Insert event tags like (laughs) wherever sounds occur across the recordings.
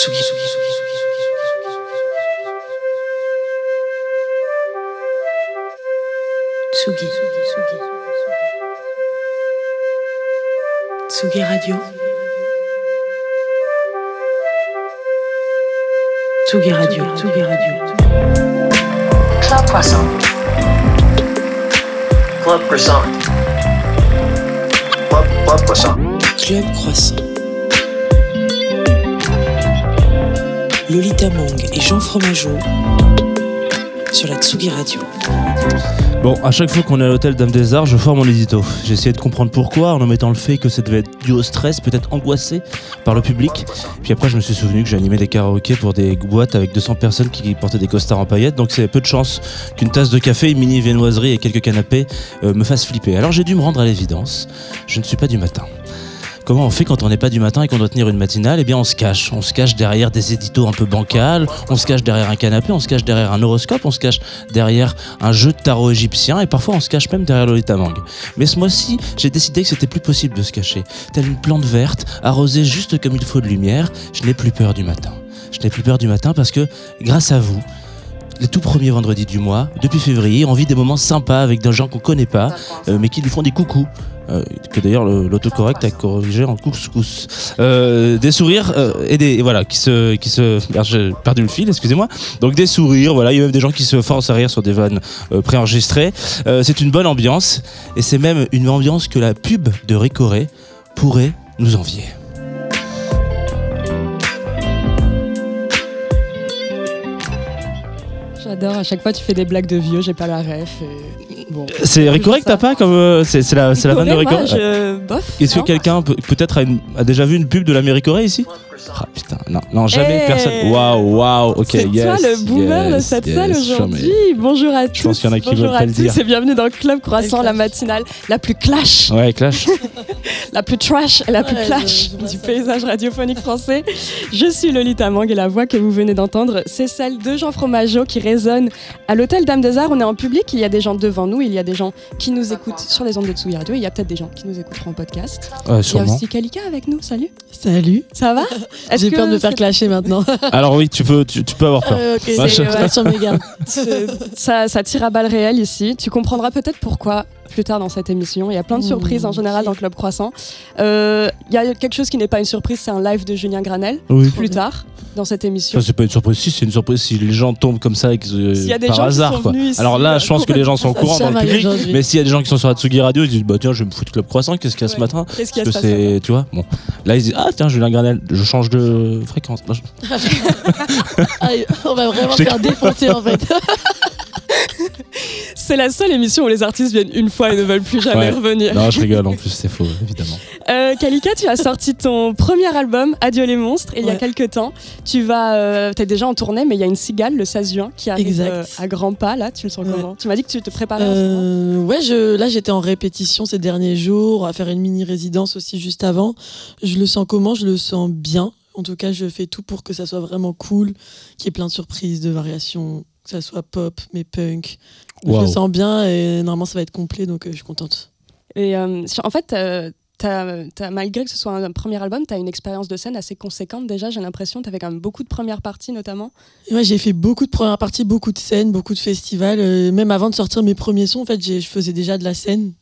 Tsugi, Tsugi, Tsugi, Tsugi, Tsugi, Tsugi, Tsugi. Tsugi Radio. Tsugi Radio, Tsugi Radio. Club Croissant. Club Croissant. Club, Club Croissant. Club Croissant. Lolita Mang et Jean Fromageau sur la Tsugi Radio. Bon, à chaque fois qu'on est à l'hôtel Dame des Arts, je forme mon édito. J'ai essayé de comprendre pourquoi, en omettant le fait que ça devait être dû au stress, peut-être angoissé par le public. Puis après, je me suis souvenu que j'animais des karaokés pour des boîtes avec 200 personnes qui portaient des costards en paillettes, donc c'est peu de chance qu'une tasse de café, une mini viennoiserie et quelques canapés euh, me fassent flipper. Alors j'ai dû me rendre à l'évidence, je ne suis pas du matin. Comment on fait quand on n'est pas du matin et qu'on doit tenir une matinale? Eh bien, on se cache. On se cache derrière des éditos un peu bancals, on se cache derrière un canapé, on se cache derrière un horoscope, on se cache derrière un jeu de tarot égyptien et parfois on se cache même derrière Lolita Mang. Mais ce mois-ci, j'ai décidé que c'était plus possible de se cacher. Telle une plante verte, arrosée juste comme il faut de lumière, je n'ai plus peur du matin. Je n'ai plus peur du matin parce que, grâce à vous, les tout premiers vendredis du mois, depuis février, on vit des moments sympas avec des gens qu'on connaît pas, euh, mais qui lui font des coucous. Euh, que d'ailleurs le- l'autocorrect a corrigé en couscous. Euh, des sourires et des voilà qui se qui se j'ai perdu le fil, excusez-moi. Donc des sourires, voilà, il y a même des gens qui se forcent à rire sur des vannes préenregistrées. C'est une bonne ambiance et c'est même une ambiance que la pub de Ricoré pourrait nous envier. J'adore, à chaque fois tu fais des blagues de vieux, j'ai pas la ref. Et... Bon. C'est Ricoré que t'as pas comme euh, c'est la la vanne de Ricoré. je... Est-ce que quelqu'un peut- peut-être a, déjà vu une pub de l'Américoré ici? Ah putain, non, non jamais Eh. personne. Waouh, waouh, ok, C'est yes. toi le boomer de cette yes, salle aujourd'hui. Bonjour à tous. pense qu'il y en a qui Bonjour veulent pas à le tous dire. et bienvenue dans le Club Croissant, la matinale la plus clash, Ouais, Clash. (laughs) la plus trash et la plus Ouais, clash je- je vois du ça. paysage radiophonique français. Je suis Lolita Mang et la voix que vous venez d'entendre, c'est celle de Jean Fromageau qui résonne à l'hôtel Dame des Arts. On est en public, il y a des gens devant nous, il y a des gens qui nous écoutent sur les ondes de Tsugi Radio, il y a peut-être des gens qui nous écouteront en podcast. Ouais, Il y a aussi Kalika avec nous, salut. Salut. Ça va? J'ai peur de me faire clasher maintenant. (laughs) Alors oui, tu peux, tu, tu peux avoir peur. Euh, ok, Moi, c'est- je- je reste sur mes gardes. (laughs) C'est- ça, ça tire à balles réelles ici. Tu comprendras peut-être pourquoi plus tard dans cette émission. Il y a plein de Mmh, surprises en général dans Club Croissant. Euh, Il y a quelque chose qui n'est pas une surprise, c'est un live de Julien Granel Oui. plus tard dans cette émission. Ça, c'est pas une surprise. Si, c'est une surprise si les gens tombent comme ça et que, euh, y a des par gens qui hasard. sont quoi. venus ici, Alors là, je pense que les gens sont au (laughs) courant dans le public. Mais s'il y a des gens qui sont sur la Tsugi Radio, ils disent bah tiens, je vais me foutre Club Croissant. Qu'est-ce qu'il y a ce Ouais. matin Qu'est-ce qu'il y a Parce que ce matin c'est, tu vois, bon. Là, ils disent ah tiens, Julien Granel, je change de fréquence. Non, (laughs) je- Ah, on va vraiment faire défoncer en fait. (laughs) C'est la seule émission où les artistes viennent une fois et ne veulent plus jamais Ouais. revenir. Non, je rigole. En plus, c'est faux, évidemment. Euh, Kalika, tu as sorti ton premier album, Adieu les monstres, il y a quelques temps. Tu vas, euh, t'es déjà en tournée, mais il y a une cigale le 16 juin qui arrive Exact. euh, à grands pas. Là, tu le sens Ouais. comment? Tu m'as dit que tu te préparais. en ce moment. Euh, ouais, je, là j'étais en répétition ces derniers jours, à faire une mini résidence aussi juste avant. Je le sens comment? Je le sens bien. En tout cas, je fais tout pour que ça soit vraiment cool, qu'il y ait plein de surprises, de variations, que ça soit pop, mais punk. Je le sens bien et normalement ça va être complet, donc euh, je suis contente. Et euh, en fait, euh, t'as- malgré que ce soit un premier album, tu as une expérience de scène assez conséquente déjà. J'ai l'impression, tu avais quand même beaucoup de premières parties notamment. Et ouais, j'ai fait beaucoup de premières parties, beaucoup de scènes, beaucoup de festivals. euh, même avant de sortir mes premiers sons, en fait, j'ai- je faisais déjà de la scène.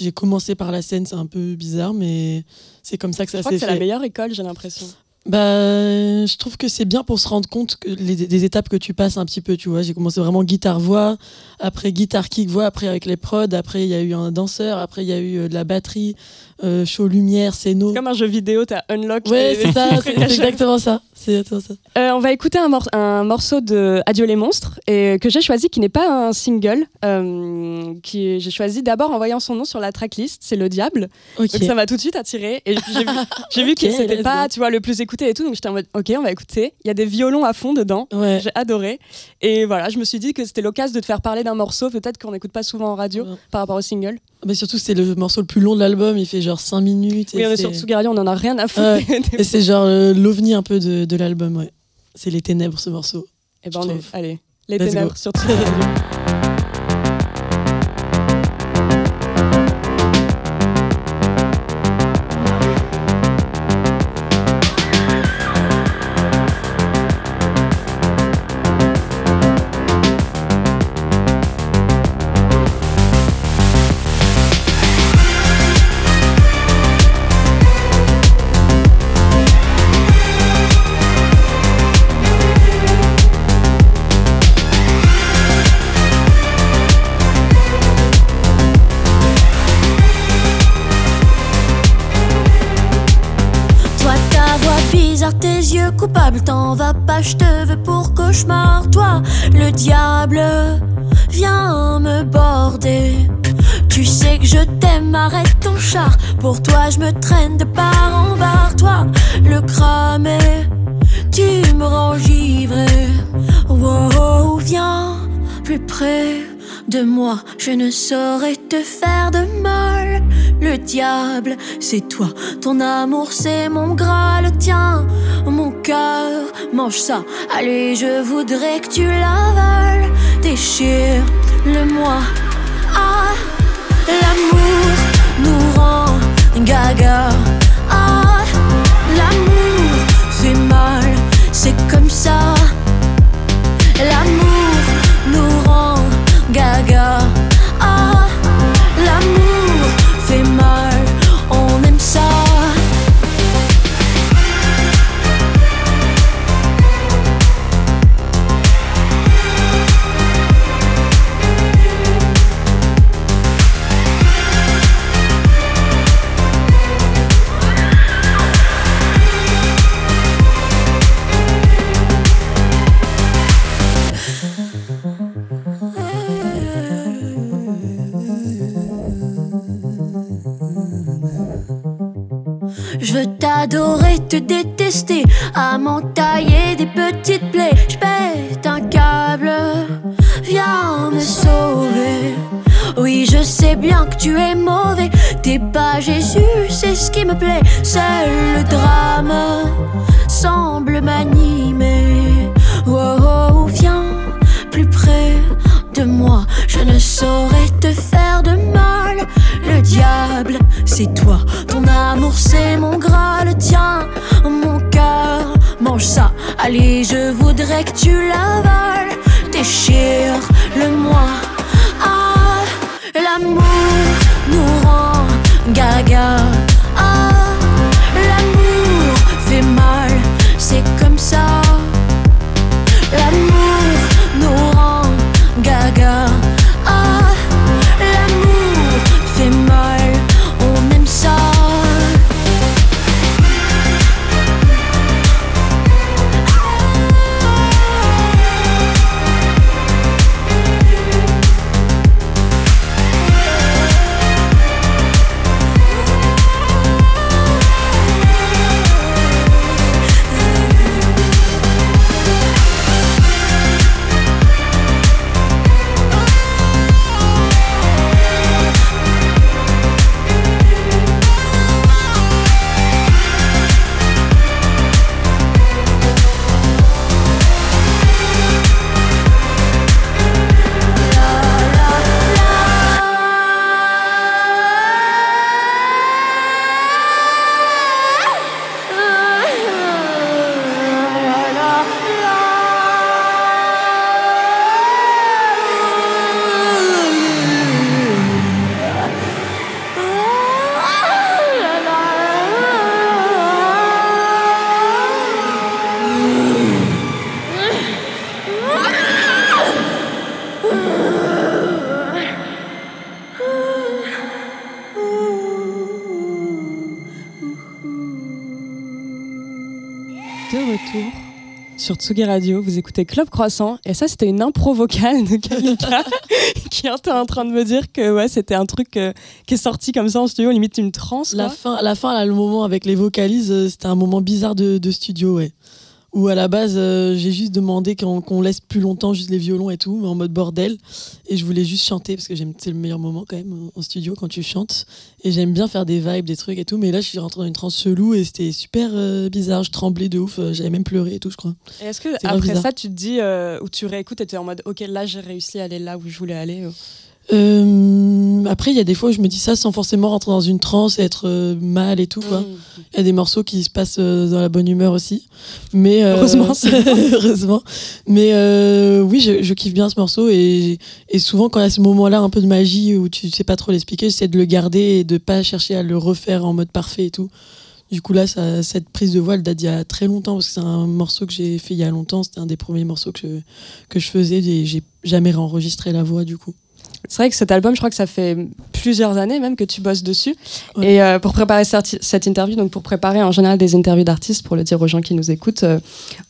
J'ai commencé par la scène, c'est un peu bizarre, mais c'est comme ça que Je ça crois que s'est c'est la fait. meilleure école, j'ai l'impression. Bah, je trouve que c'est bien pour se rendre compte que les, des étapes que tu passes un petit peu, tu vois. J'ai commencé vraiment guitare-voix, après guitare-kick-voix, après avec les prods, après il y a eu un danseur, après il y a eu euh, de la batterie, euh, show lumière, scéno. Comme un jeu vidéo, tu as unlock. Ouais, c'est ça, (laughs) c'est exactement ça. Exactement ça. Euh, on va écouter un, mor- un morceau de Adieu les monstres et que j'ai choisi qui n'est pas un single. euh, qui j'ai choisi d'abord en voyant son nom sur la tracklist, c'est Le Diable. Ok. Donc ça m'a tout de suite attiré et j'ai vu, (laughs) vu que Ok, c'était pas, tu vois, le plus écouté et tout. Donc j'étais en mode, ok, on va écouter. Il y a des violons à fond dedans. Ouais. J'ai adoré. Et voilà, je me suis dit que c'était l'occasion de te faire parler d'un morceau, peut-être qu'on n'écoute pas souvent en radio Ouais. par rapport au single. Mais surtout, c'est le morceau le plus long de l'album, il fait genre 5 minutes. et Oui, on est sur Tsugi Radio, on en a rien à foutre. Et c'est genre euh, l'ovni un peu de, de l'album, ouais. C'est les ténèbres, ce morceau. Et ben, je on est, allez, les ténèbres go. sur (laughs) coupables, t'en vas pas, je te veux pour cauchemar. Toi, le diable, viens me border. Tu sais que je t'aime, arrête ton char. Pour toi, je me traîne de part en barre. Toi, le cramé, tu me rends givré. Wow, viens plus près de moi, je ne saurais te faire de mal. Le diable, c'est toi, ton amour, c'est mon graal. Tiens, mon cœur, mange ça. Allez, je voudrais que tu l'avales. Déchire-le-moi. Ah, l'amour nous rend gaga. Ah, l'amour fait mal, c'est comme ça. L'amour gaga. Te détester, à m'entailler des petites plaies. Je pète un câble, viens me sauver. Oui, je sais bien que tu es mauvais, t'es pas Jésus, c'est ce qui me plaît. Seul le drame semble m'animer. Oh, oh, viens plus près de moi, je ne saurais te faire de mal. Le c'est toi, ton amour, c'est mon graal. Tiens, mon cœur, mange ça. Allez, je voudrais que tu l'avales. Déchire-le-moi. Ah, l'amour nous rend gaga. Sur Tsugi Radio, vous écoutez Club Croissant et ça c'était une impro vocale de Kalika (laughs) qui était en train de me dire que ouais, c'était un truc euh, qui est sorti comme ça en studio, limite une transe. La fin, la fin, là, le moment avec les vocalises, euh, c'était un moment bizarre de, de studio, ouais. Où à la base, euh, j'ai juste demandé qu'on laisse plus longtemps juste les violons et tout, mais en mode bordel. Et je voulais juste chanter parce que j'aime, c'est le meilleur moment quand même en studio quand tu chantes. Et j'aime bien faire des vibes, des trucs et tout. Mais là, je suis rentrée dans une transe chelou et c'était super euh, bizarre. Je tremblais de ouf. euh, J'avais même pleuré et tout, je crois. Est-ce que après ça tu te dis euh, ou tu réécoutes et tu es en mode ok là j'ai réussi à aller là où je voulais aller Euh, après, il y a des fois où je me dis ça sans forcément rentrer dans une transe et être euh, mal et tout. Mm. Il y a des morceaux qui se passent euh, dans la bonne humeur aussi. Mais, Heureusement, (laughs) heureusement. Mais oui, je, je kiffe bien ce morceau. Et, et souvent, quand il y a ce moment-là, un peu de magie où tu sais pas trop l'expliquer, j'essaie de le garder et de pas chercher à le refaire en mode parfait et tout. Du coup, là, ça- cette prise de voix, elle date d'il y a très longtemps parce que c'est un morceau que j'ai fait il y a longtemps. C'était un des premiers morceaux que je, que je faisais et j'ai jamais réenregistré la voix, du coup. C'est vrai que cet album, je crois que ça fait plusieurs années même que tu bosses dessus. Ouais. Et euh, pour préparer cette, interview, donc pour préparer en général des interviews d'artistes, pour le dire aux gens qui nous écoutent, euh,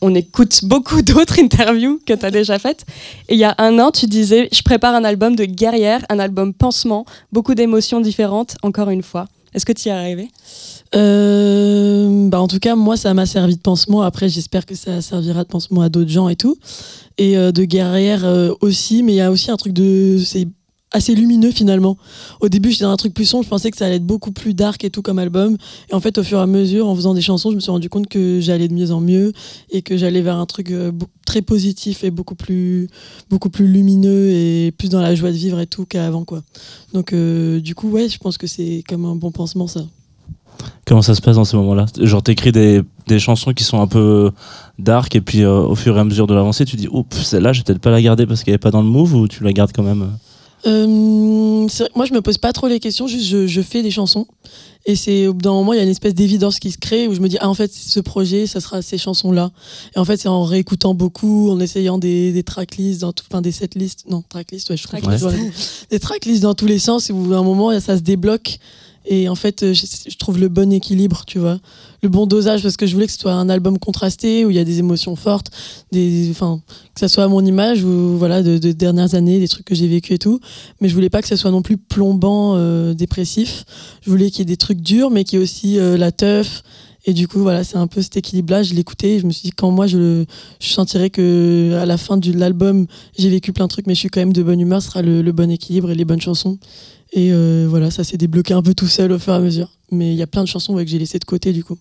on écoute beaucoup (laughs) d'autres interviews que tu as déjà faites. Et il y a un an, tu disais, je prépare un album de guerrière, un album pansement, beaucoup d'émotions différentes, encore une fois. Est-ce que tu y es arrivé? Euh, bah en tout cas, moi, ça m'a servi de pansement. Après, j'espère que ça servira de pansement à d'autres gens et tout. Et euh, de guerrière euh, aussi, mais il y a aussi un truc de. C'est assez lumineux finalement. Au début, j'étais dans un truc plus sombre, je pensais que ça allait être beaucoup plus dark et tout comme album. Et en fait, au fur et à mesure, en faisant des chansons, je me suis rendu compte que j'allais de mieux en mieux et que j'allais vers un truc euh, très positif et beaucoup plus, beaucoup plus lumineux et plus dans la joie de vivre et tout qu'avant quoi. Donc, euh, du coup, ouais, je pense que c'est comme un bon pansement ça. Comment ça se passe dans ces moments-là? Genre, t'écris des, des chansons qui sont un peu dark, et puis euh, au fur et à mesure de l'avancée, tu dis, pff, celle-là, je vais peut-être pas la garder parce qu'elle est pas dans le move, ou tu la gardes quand même? Euh vrai moi, je me pose pas trop les questions, juste je, je fais des chansons. Et c'est au bout d'un moment, il y a une espèce d'évidence qui se crée où je me dis, ah, en fait, ce projet, ça sera ces chansons-là. Et en fait, c'est en réécoutant beaucoup, en essayant des, des tracklists, dans tout- enfin des setlists, non, tracklists, ouais, je trouve. Ouais. Des tracklists dans tous les sens, et à un moment, ça se débloque. Et en fait, euh, je, je trouve le bon équilibre, tu vois. Le bon dosage, parce que je voulais que ce soit un album contrasté, où il y a des émotions fortes, des, enfin, que ça soit à mon image, ou voilà, de, de dernières années, des trucs que j'ai vécu et tout. Mais je voulais pas que ça soit non plus plombant, euh, dépressif. Je voulais qu'il y ait des trucs durs, mais qu'il y ait aussi euh, la teuf. Et du coup, voilà, c'est un peu cet équilibre-là. Je l'écoutais je me suis dit, quand moi, je, je sentirais que à la fin de l'album, j'ai vécu plein de trucs, mais je suis quand même de bonne humeur, ce sera le, le bon équilibre et les bonnes chansons. Et euh, voilà, ça s'est débloqué un peu tout seul au fur et à mesure. Mais il y a plein de chansons ouais, que j'ai laissées de côté, du coup.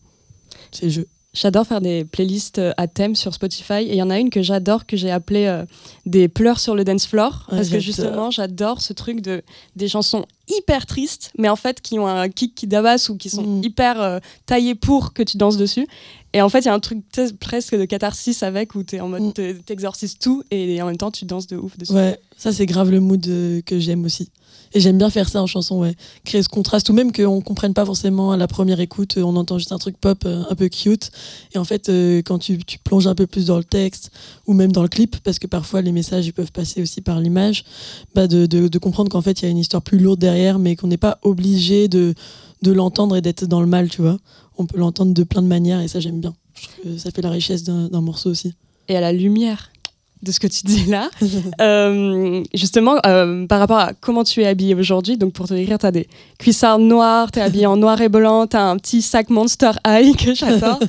C'est le jeu. J'adore faire des playlists euh, à thème sur Spotify et il y en a une que j'adore que j'ai appelée euh, des pleurs sur le dance floor Ouais, parce que justement j'adore ce truc de des chansons hyper tristes mais en fait qui ont un kick qui ou qui sont Mm. hyper euh, taillées pour que tu danses dessus et en fait il y a un truc presque de catharsis avec où tu es en mode Mm. te- t'exorcises tout et en même temps tu danses de ouf dessus. Ouais, ça c'est grave le mood euh, que j'aime aussi. Et j'aime bien faire ça en chanson, ouais. Créer ce contraste, ou même qu'on comprenne pas forcément à la première écoute, euh, on entend juste un truc pop euh, un peu cute. Et en fait, euh, quand tu, plonges un peu plus dans le texte, ou même dans le clip, parce que parfois les messages peuvent passer aussi par l'image, bah de, comprendre qu'en fait il y a une histoire plus lourde derrière, mais qu'on n'est pas obligé de, de l'entendre et d'être dans le mal, tu vois. On peut l'entendre de plein de manières, et ça j'aime bien. Je trouve que ça fait la richesse d'un morceau aussi. et à la lumière de ce que tu dis là. (laughs) Euh, justement, euh, par rapport à comment tu es habillée aujourd'hui, donc pour te décrire, tu as des cuissards noirs, tu es habillée en noir et blanc, tu as un petit sac Monster High que j'adore. (laughs)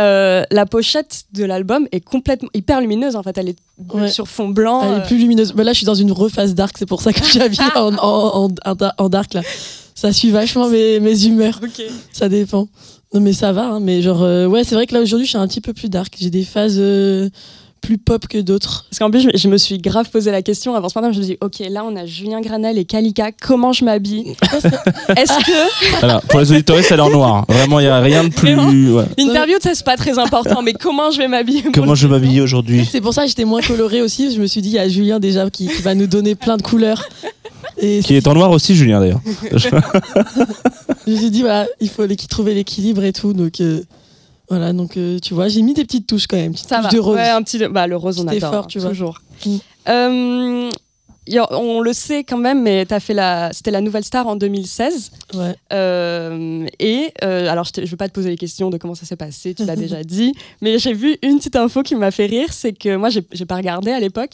Euh, la pochette de l'album est complètement hyper lumineuse en fait, elle est Ouais. sur fond blanc. Elle est plus lumineuse. Bah là, je suis dans une reface dark, c'est pour ça que je suis habillée (laughs) en, en, en, en dark là. Ça suit vachement mes, mes humeurs, ça dépend. Non mais ça va, hein, mais genre ouais, c'est vrai que là aujourd'hui, je suis un petit peu plus dark. J'ai des phases plus pop que d'autres. Parce qu'en plus, je, je me suis grave posé la question avant ce matin. Je me dis, ok, là on a Julien Granel et Kalika, comment je m'habille (laughs) Est-ce que Voilà, pour les auditeurs, c'est en noir. Vraiment, il y a rien de plus. ouais. l'interview, ça c'est pas très important, mais comment je vais m'habiller Comment je moment m'habille aujourd'hui C'est pour ça que j'étais moins colorée aussi. Je me suis dit, il y a Julien déjà qui, qui va nous donner plein de couleurs. Et Qui est en noir aussi, Julien d'ailleurs. (laughs) je me suis dit, voilà, il faut trouver l'équilibre et tout. Donc euh, voilà, donc euh, tu vois, j'ai mis des petites touches quand même. Ça va. de rose. Ouais, un petit, bah, le rose, on adore. effort, hein, tu vois. toujours. Mm. Euh, a- on le sait quand même, mais as fait la, c'était la nouvelle star en 2016. Ouais. Euh, et euh, alors, je ne veux pas te poser les questions de comment ça s'est passé, tu l'as déjà (laughs) dit, mais j'ai vu une petite info qui m'a fait rire, c'est que moi, j'ai j'ai pas regardé à l'époque,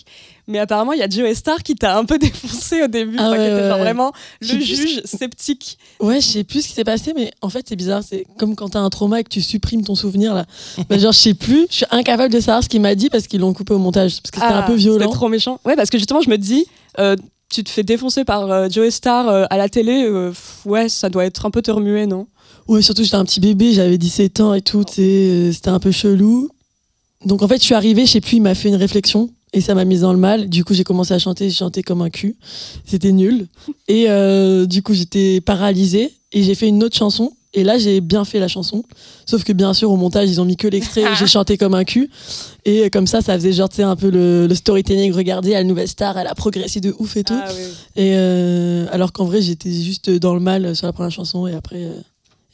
mais apparemment, il y a Joe Star qui t'a un peu (laughs) défoncé au début, Ah enfin, qui ouais, était ouais, genre ouais. vraiment le juge sceptique. Ouais, je sais plus ce qui s'est passé, mais en fait, c'est bizarre. C'est comme quand t'as un trauma et que tu supprimes ton souvenir, là. (laughs) Bah, genre, je sais plus, je suis incapable de savoir ce qu'il m'a dit parce qu'ils l'ont coupé au montage. Parce que c'était Ah, un peu violent. C'était trop méchant. Ouais, parce que justement, je me dis, euh, tu te fais défoncer par euh, Joe Star euh, à la télé, euh, ouais, ça doit être un peu te remuer, non? Ouais, surtout, j'étais un petit bébé, j'avais 17 ans et tout, euh, c'était un peu chelou. Donc, en fait, je suis arrivée, je sais plus, il m'a fait une réflexion et ça m'a mise dans le mal. Du coup, j'ai commencé à chanter, j'ai chanté comme un cul. C'était nul. Et euh, du coup, j'étais paralysée et j'ai fait une autre chanson. Et là, j'ai bien fait la chanson. Sauf que, bien sûr, au montage, ils ont mis que l'extrait où (laughs) j'ai chanté comme un cul. Et euh, comme ça, ça faisait genre, tu sais, un peu le, le storytelling. Regardez, la nouvelle star, elle a progressé de ouf et tout. Ah, oui. Et euh, alors qu'en vrai, j'étais juste dans le mal sur la première chanson et après, euh,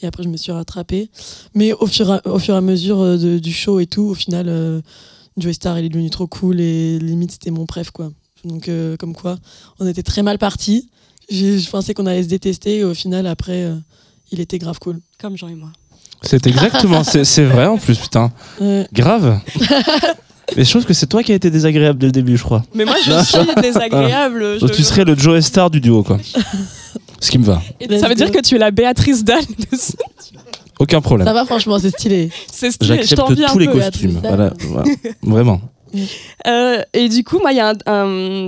et après je me suis rattrapée. Mais au fur, et à- au fur et à mesure de- du show et tout, au final, Joey Star, il est devenu trop cool et limite, c'était mon préf, quoi. Donc, euh, comme quoi, on était très mal partis. Je, je pensais qu'on allait se détester et au final, après, euh, il était grave cool. Comme Jean et moi. C'est exactement, c'est c'est vrai en plus, putain. Ouais. Grave. (laughs) Mais je trouve que c'est toi qui as été désagréable dès le début, je crois. Mais moi, je suis (laughs) désagréable. Je- tu serais le Joe Star du duo, quoi. (laughs) Ce qui me va. Et ça veut dire que tu es la Béatrice Dalle de ce- Aucun problème. Ça va, franchement, c'est stylé. C'est stylé, J'accepte tous les peu. costumes. Voilà, voilà. (laughs) Vraiment. Euh, et du coup, moi, il y a un-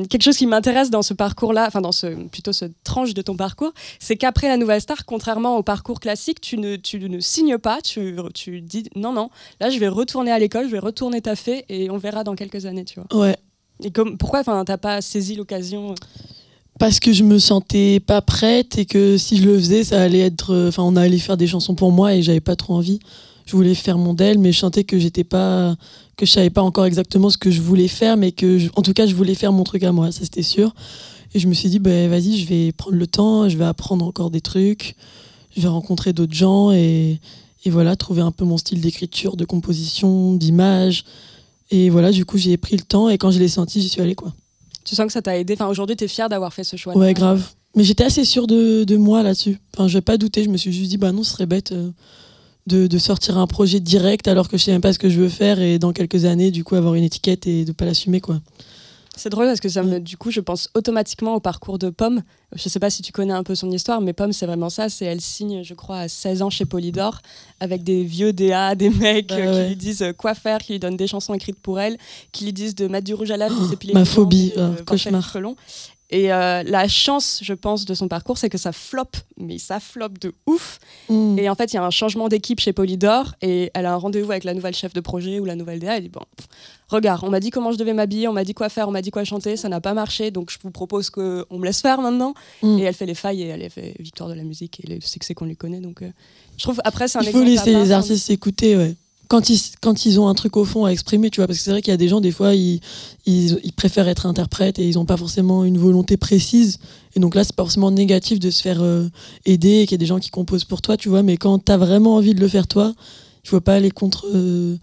un- quelque chose qui m'intéresse dans ce parcours-là, enfin dans ce plutôt ce tranche de ton parcours, c'est qu'après la Nouvelle Star, contrairement au parcours classique, tu ne, tu ne signes pas, tu, tu dis non, non, là je vais retourner à l'école, je vais retourner taffer et on verra dans quelques années, tu vois. Ouais. Et comme, pourquoi enfin, t'as pas saisi l'occasion Parce que je me sentais pas prête et que si je le faisais, ça allait être. euh, Enfin, on allait faire des chansons pour moi et j'avais pas trop envie. Je voulais faire mon del, mais je sentais que j'étais pas. que je savais pas encore exactement ce que je voulais faire, mais que. je- en tout cas, je voulais faire mon truc à moi, ça c'était sûr. Et je me suis dit, bah, vas-y, je vais prendre le temps, je vais apprendre encore des trucs, je vais rencontrer d'autres gens et, et voilà, trouver un peu mon style d'écriture, de composition, d'image. Et voilà, du coup, j'ai pris le temps et quand je l'ai senti, j'y suis allée, quoi. Tu sens que ça t'a aidé? Aujourd'hui, t'es fière d'avoir fait ce choix Ouais, grave. Mais j'étais assez sûre de, moi là-dessus. Enfin, je vais pas douter. Je me suis juste dit, bah non, ce serait bête euh, de, sortir un projet direct alors que je sais même pas ce que je veux faire et dans quelques années, du coup, avoir une étiquette et de pas l'assumer, quoi. C'est drôle parce que ça me, du coup, je pense automatiquement au parcours de Pomme. Je sais pas si tu connais un peu son histoire, mais Pomme, c'est vraiment ça. C'est elle signe, je crois, à 16 ans chez Polydor avec des vieux DA, (laughs) des mecs Bah euh, qui ouais. lui disent euh, quoi faire, qui lui donnent des chansons écrites pour elle, qui lui disent de mettre du rouge à lèvres, s'épiler ma phobie, et, euh, voir faire cauchemar. Et euh, la chance, je pense, de son parcours, c'est que ça floppe, mais ça floppe de ouf. Mm. Et en fait, il y a un changement d'équipe chez Polydor et elle a un rendez-vous avec la nouvelle chef de projet ou la nouvelle DA. Elle dit Bon, regarde, on m'a dit comment je devais m'habiller, on m'a dit quoi faire, on m'a dit quoi chanter, ça n'a pas marché, donc je vous propose qu'on me laisse faire maintenant. Mm. Et elle fait les failles et elle a fait victoire de la musique et le succès qu'on lui connaît. Donc euh, je trouve, après, c'est un Il faut laisser les hein. artistes s'écouter, ouais. Quand ils, quand ils ont un truc au fond à exprimer, tu vois, parce que c'est vrai qu'il y a des gens, des fois, ils, ils, ils préfèrent être interprètes et ils n'ont pas forcément une volonté précise. Et donc là, c'est pas forcément négatif de se faire euh, aider et qu'il y a des gens qui composent pour toi, tu vois. Mais quand tu as vraiment envie de le faire toi, il faut pas aller contre, euh,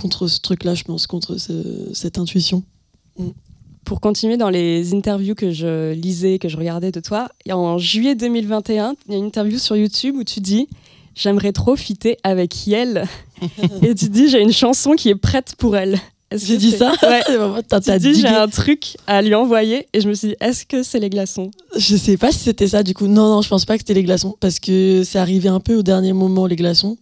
contre ce truc-là, je pense, contre ce- cette intuition. Pour continuer dans les interviews que je lisais, que je regardais de toi, en juillet 2021, il y a une interview sur YouTube où tu dis J'aimerais trop fitter avec Yel. (laughs) et tu dis J'ai une chanson qui est prête pour elle. J'ai dit ça (laughs) Ouais. (laughs) Tu dis J'ai un truc à lui envoyer. Et je me suis dit Est-ce que c'est les glaçons? Je sais pas si c'était ça du coup. Non, non, je pense pas que c'était les glaçons parce que c'est arrivé un peu au dernier moment les glaçons.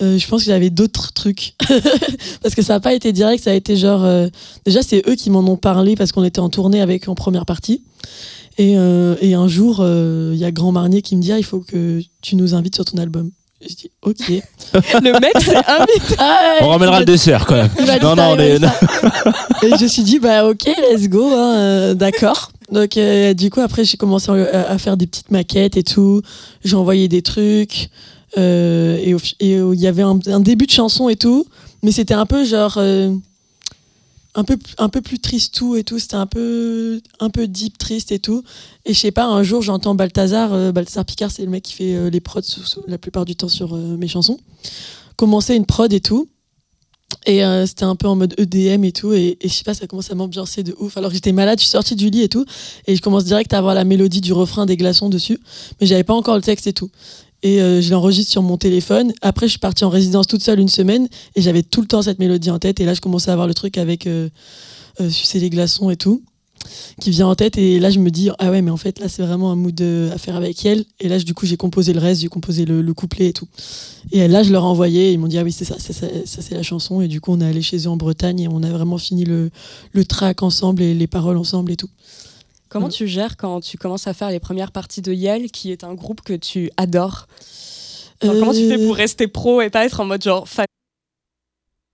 Euh, je pense qu'il y avait d'autres trucs (laughs) parce que ça a pas été direct, ça a été genre euh, déjà c'est eux qui m'en ont parlé parce qu'on était en tournée avec eux en première partie. Et, euh, et un jour, euh, il y a Grand Marnier qui me dit ah, il faut que tu nous invites sur ton album. Je dis ok. Le mec s'est (laughs) invité. Ah, On ramènera le dessert quand même. Non, non, dit ça. Et je me suis dit, bah ok, let's go, hein, euh, d'accord. Donc euh, du coup, après, j'ai commencé à, à faire des petites maquettes et tout. J'ai envoyé des trucs. Euh, et il y avait un, début de chanson et tout. Mais c'était un peu genre... euh, un peu, un peu plus triste tout et tout. C'était un peu, un peu deep, triste et tout. Et je sais pas, un jour, j'entends Balthazar. euh, Balthazar Picard, c'est le mec qui fait euh, les prods la plupart du temps sur mes chansons. Commencer une prod et tout. Et c'était un peu en mode EDM et tout. Et, et je sais pas, ça commence à m'ambiancer de ouf. Alors j'étais malade, je suis sortie du lit et tout. Et je commence direct à avoir la mélodie du refrain des glaçons dessus. Mais j'avais pas encore le texte et tout. Et euh, je l'enregistre sur mon téléphone. Après, je suis partie en résidence toute seule une semaine. Et j'avais tout le temps cette mélodie en tête. Et là, je commençais à avoir le truc avec euh, euh, Sucer les glaçons et tout. Qui vient en tête. Et là, je me dis, ah ouais, mais en fait, là, c'est vraiment un mood euh, à faire avec elle. Et là, du coup, j'ai composé le reste. J'ai composé le, le couplet et tout. Et là, je leur ai envoyé. Ils m'ont dit, ah oui, c'est ça, ça, ça, c'est la chanson. Et du coup, on est allé chez eux en Bretagne. Et on a vraiment fini le, le track ensemble et les paroles ensemble et tout. Comment Ouais. tu gères quand tu commences à faire les premières parties de Yel, qui est un groupe que tu adores Genre, Comment tu fais Euh, pour rester pro et pas être en mode genre fan?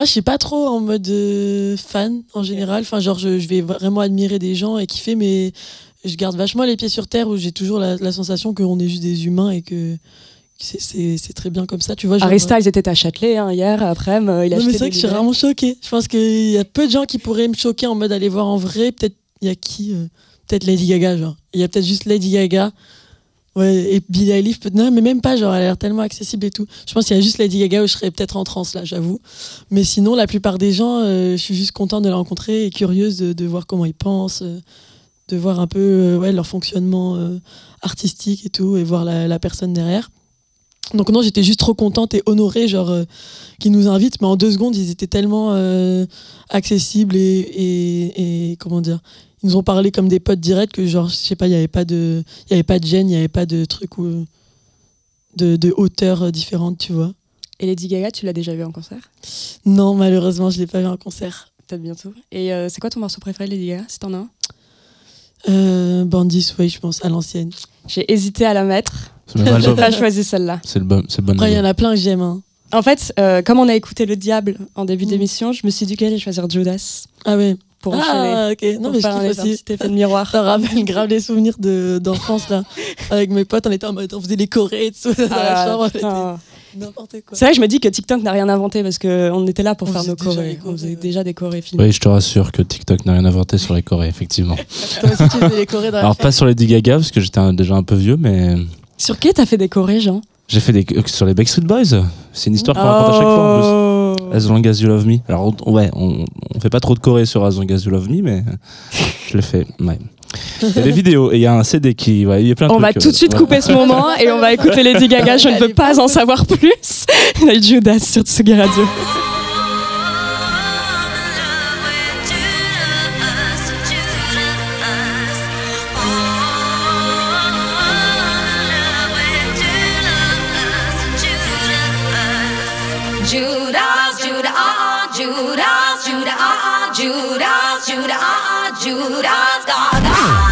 Moi, je suis pas trop en mode euh, fan en général. Enfin, genre, je, je vais vraiment admirer des gens et kiffer, mais je garde vachement les pieds sur terre où j'ai toujours la, la sensation qu'on est juste des humains et que c'est- c'est c'est très bien comme ça. Tu vois, genre, Harry Styles était à Châtelet hein, hier, après, il a Non, mais c'est vrai que je suis vraiment choquée. Je pense qu'il y a peu de gens qui pourraient me choquer en mode aller voir en vrai. Peut-être, il y a qui euh, Peut-être Lady Gaga, genre. Il y a peut-être juste Lady Gaga. Ouais, et Billie Eilish, non, mais même pas, genre, elle a l'air tellement accessible et tout. Je pense qu'il y a juste Lady Gaga où je serais peut-être en transe, là, j'avoue. Mais sinon, la plupart des gens, euh, je suis juste contente de la rencontrer et curieuse de, voir comment ils pensent, euh, de voir un peu euh, leur fonctionnement artistique et tout, et voir la, personne derrière. Donc non, j'étais juste trop contente et honorée, genre, qu'ils nous invitent, mais en deux secondes, ils étaient tellement accessibles et, et, et, comment dire, ils nous ont parlé comme des potes directs que genre, je sais pas, il n'y avait pas de, il y avait pas de gêne, il n'y avait pas de truc où, de, de hauteur euh, différente, tu vois. Et Lady Gaga, tu l'as déjà vu en concert? Non, malheureusement, je l'ai pas vu en concert. Peut-être bientôt. Et euh, c'est quoi ton morceau préféré, Lady Gaga, si t'en as un? Euh, Bandit Way, je pense, à l'ancienne. J'ai hésité à la mettre. C'est le même J'ai pas choisi celle-là. C'est le bon, c'est bon Après, il y en a plein que j'aime. hein. En fait, euh, comme on a écouté Le Diable en début Mm. d'émission, je me suis dit que j'allais choisir Judas Ah ouais. Pour enchaîner. Ah, ok. Non, pour mais je faire kiffe un aussi. petit effet de miroir. Ça rappelle grave les souvenirs de- d'enfance, là. Avec mes potes, on était en mode, on faisait des chorés et tout, dans la Ah, chambre. N'importe quoi. C'est vrai que je me dis que TikTok n'a rien inventé parce qu'on était là pour On faire nos chorés. les On faisait ouais. déjà des chorés filmés. Oui, je te rassure que TikTok n'a rien inventé sur les Corées, effectivement. (laughs) Toi aussi, tu faisais les chorés dans la Alors, pas sur Lady Gaga, parce que j'étais déjà un peu vieux, mais Sur qui t'as fait des chorés, Jean? J'ai fait des sur les Backstreet Boys. C'est une histoire qu'on raconte à chaque fois en plus. As Long As You Love Me. Alors, on- ouais, on, on fait pas trop de Corée sur As Long As You Love Me, mais je l'ai fait. Ouais. Il y a des vidéos et il y a un CD qui. Ouais, il y a plein de On va tout de suite euh, couper ce moment et on va écouter Lady Gaga. Je ne veux pas en savoir plus. (laughs) Il a Judas sur Tsugi Radio. Uh-uh, Judas, Judah, uh-uh, Judas, Gaga.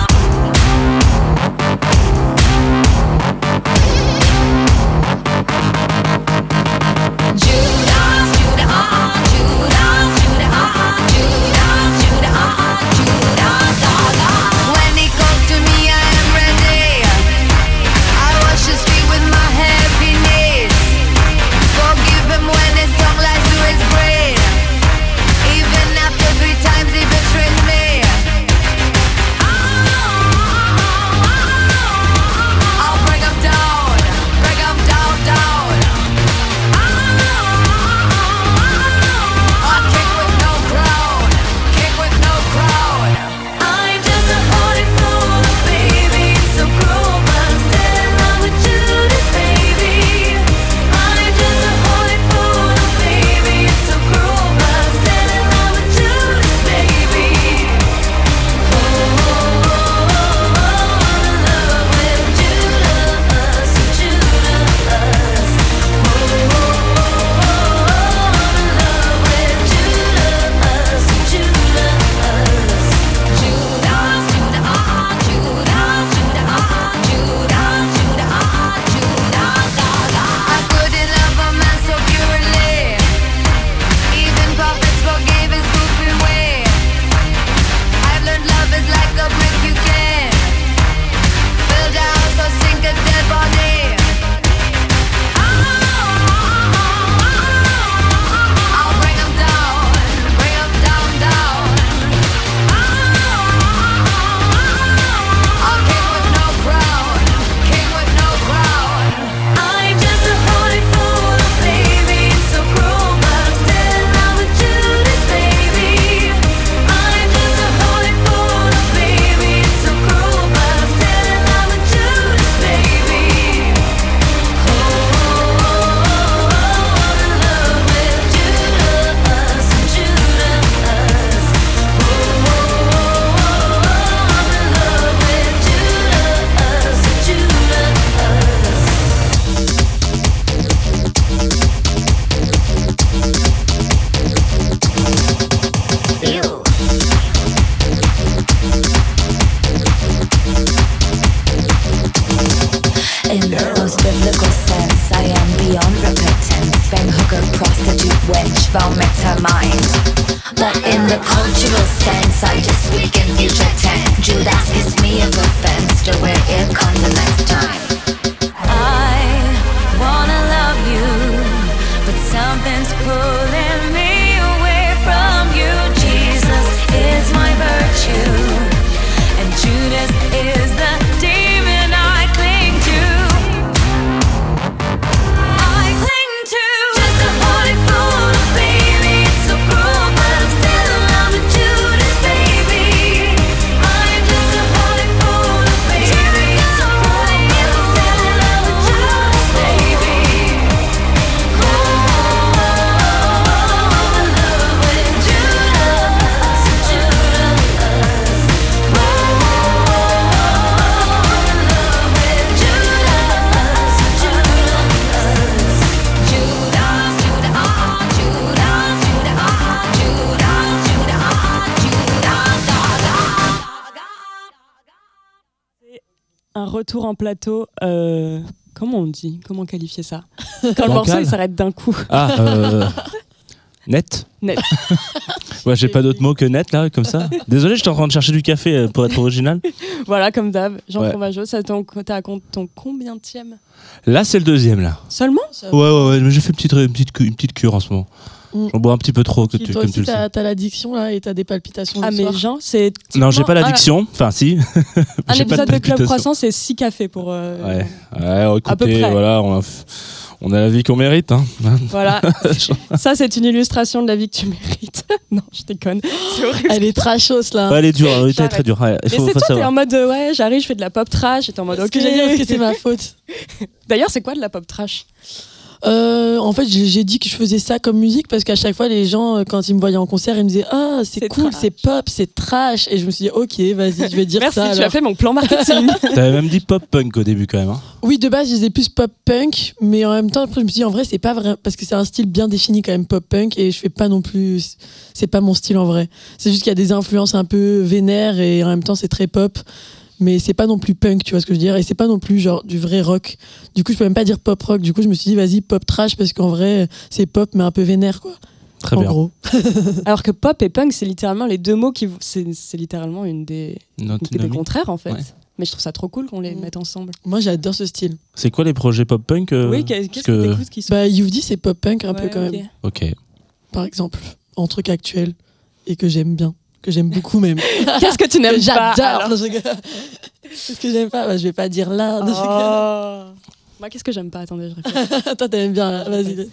En plateau. euh, comment on dit Comment qualifier ça (laughs) Quand le morceau il s'arrête d'un coup. Ah, euh, (laughs) net Net. (laughs) Ouais, j'ai pas d'autre mot que net là, comme ça. Désolé, j'étais en train de chercher du café euh, pour être original. Voilà, comme d'hab. Jean Ouais. Fromageau, ça con- ton combien Là, c'est le deuxième là. Seulement? Ouais, ouais, ouais, mais j'ai fait une petite, une petite, cu- une petite cure en ce moment. Mm. J'en bois un petit peu trop, que tu, toi comme tu aussi, le sais. t'as l'addiction là et t'as des palpitations Ah, le mais soir. Jean, c'est. Non, j'ai pas Ah, l'addiction. Enfin, si. (laughs) Un J'ai pas épisode de Club palpitation. Croissant, c'est 6 cafés pour. euh, Ouais, ouais, À peu écoutez, près. voilà, on a, on a la vie qu'on mérite. Hein. (laughs) Voilà. (laughs) ça, c'est une illustration de la vie que tu mérites. non, je déconne. C'est horrible. Elle est trashos là. Ouais, elle est dure, elle est très dure. Ouais, il Mais faut, c'est faut toi, t'es en mode euh, ouais, j'arrive, je fais de la pop trash, et t'es en mode ok. que dire, est-ce que c'est ma faute D'ailleurs, c'est quoi de la pop trash? Euh, en fait, j'ai dit que je faisais ça comme musique parce qu'à chaque fois, les gens, euh, quand ils me voyaient en concert, ils me disaient Ah, c'est C'est cool, c'est pop, c'est trash. Et je me suis dit Ok, vas-y, je vais dire Merci, ça. tu alors. as fait mon plan marketing. (laughs) T'avais même dit pop punk au début quand même. Hein. Oui, de base, je disais plus pop punk, mais en même temps, après, je me suis dit En vrai, c'est pas vrai parce que c'est un style bien défini quand même, pop punk, et je fais pas non plus. C'est pas mon style en vrai. C'est juste qu'il y a des influences un peu vénères et en même temps, c'est très pop. Mais c'est pas non plus punk, tu vois ce que je veux dire, et c'est pas non plus genre du vrai rock. Du coup, je peux même pas dire pop rock. Du coup, je me suis dit, vas-y, pop trash, parce qu'en vrai, c'est pop, mais un peu vénère, quoi. Très en bien. gros. (laughs) (laughs) Alors que pop et punk, c'est littéralement les deux mots qui. C'est littéralement une des, des contraires en fait. Ouais. Mais je trouve ça trop cool qu'on les Mm. mette ensemble. Moi, j'adore ce style. C'est quoi les projets pop punk euh, oui, qu'est-ce que- que t'écoutes qui sont. Bah, You've dit, c'est pop punk un peu quand même, Ok. par exemple, en truc actuel, et que j'aime bien, que j'aime beaucoup même. (laughs) Qu'est-ce que tu n'aimes pas J'adore. Qu'est-ce que j'aime pas? Bah, Je vais pas dire là. Oh. Moi, qu'est-ce que j'aime pas? Attendez, je réfléchis. (laughs) Toi, t'aimes bien, là. vas-y.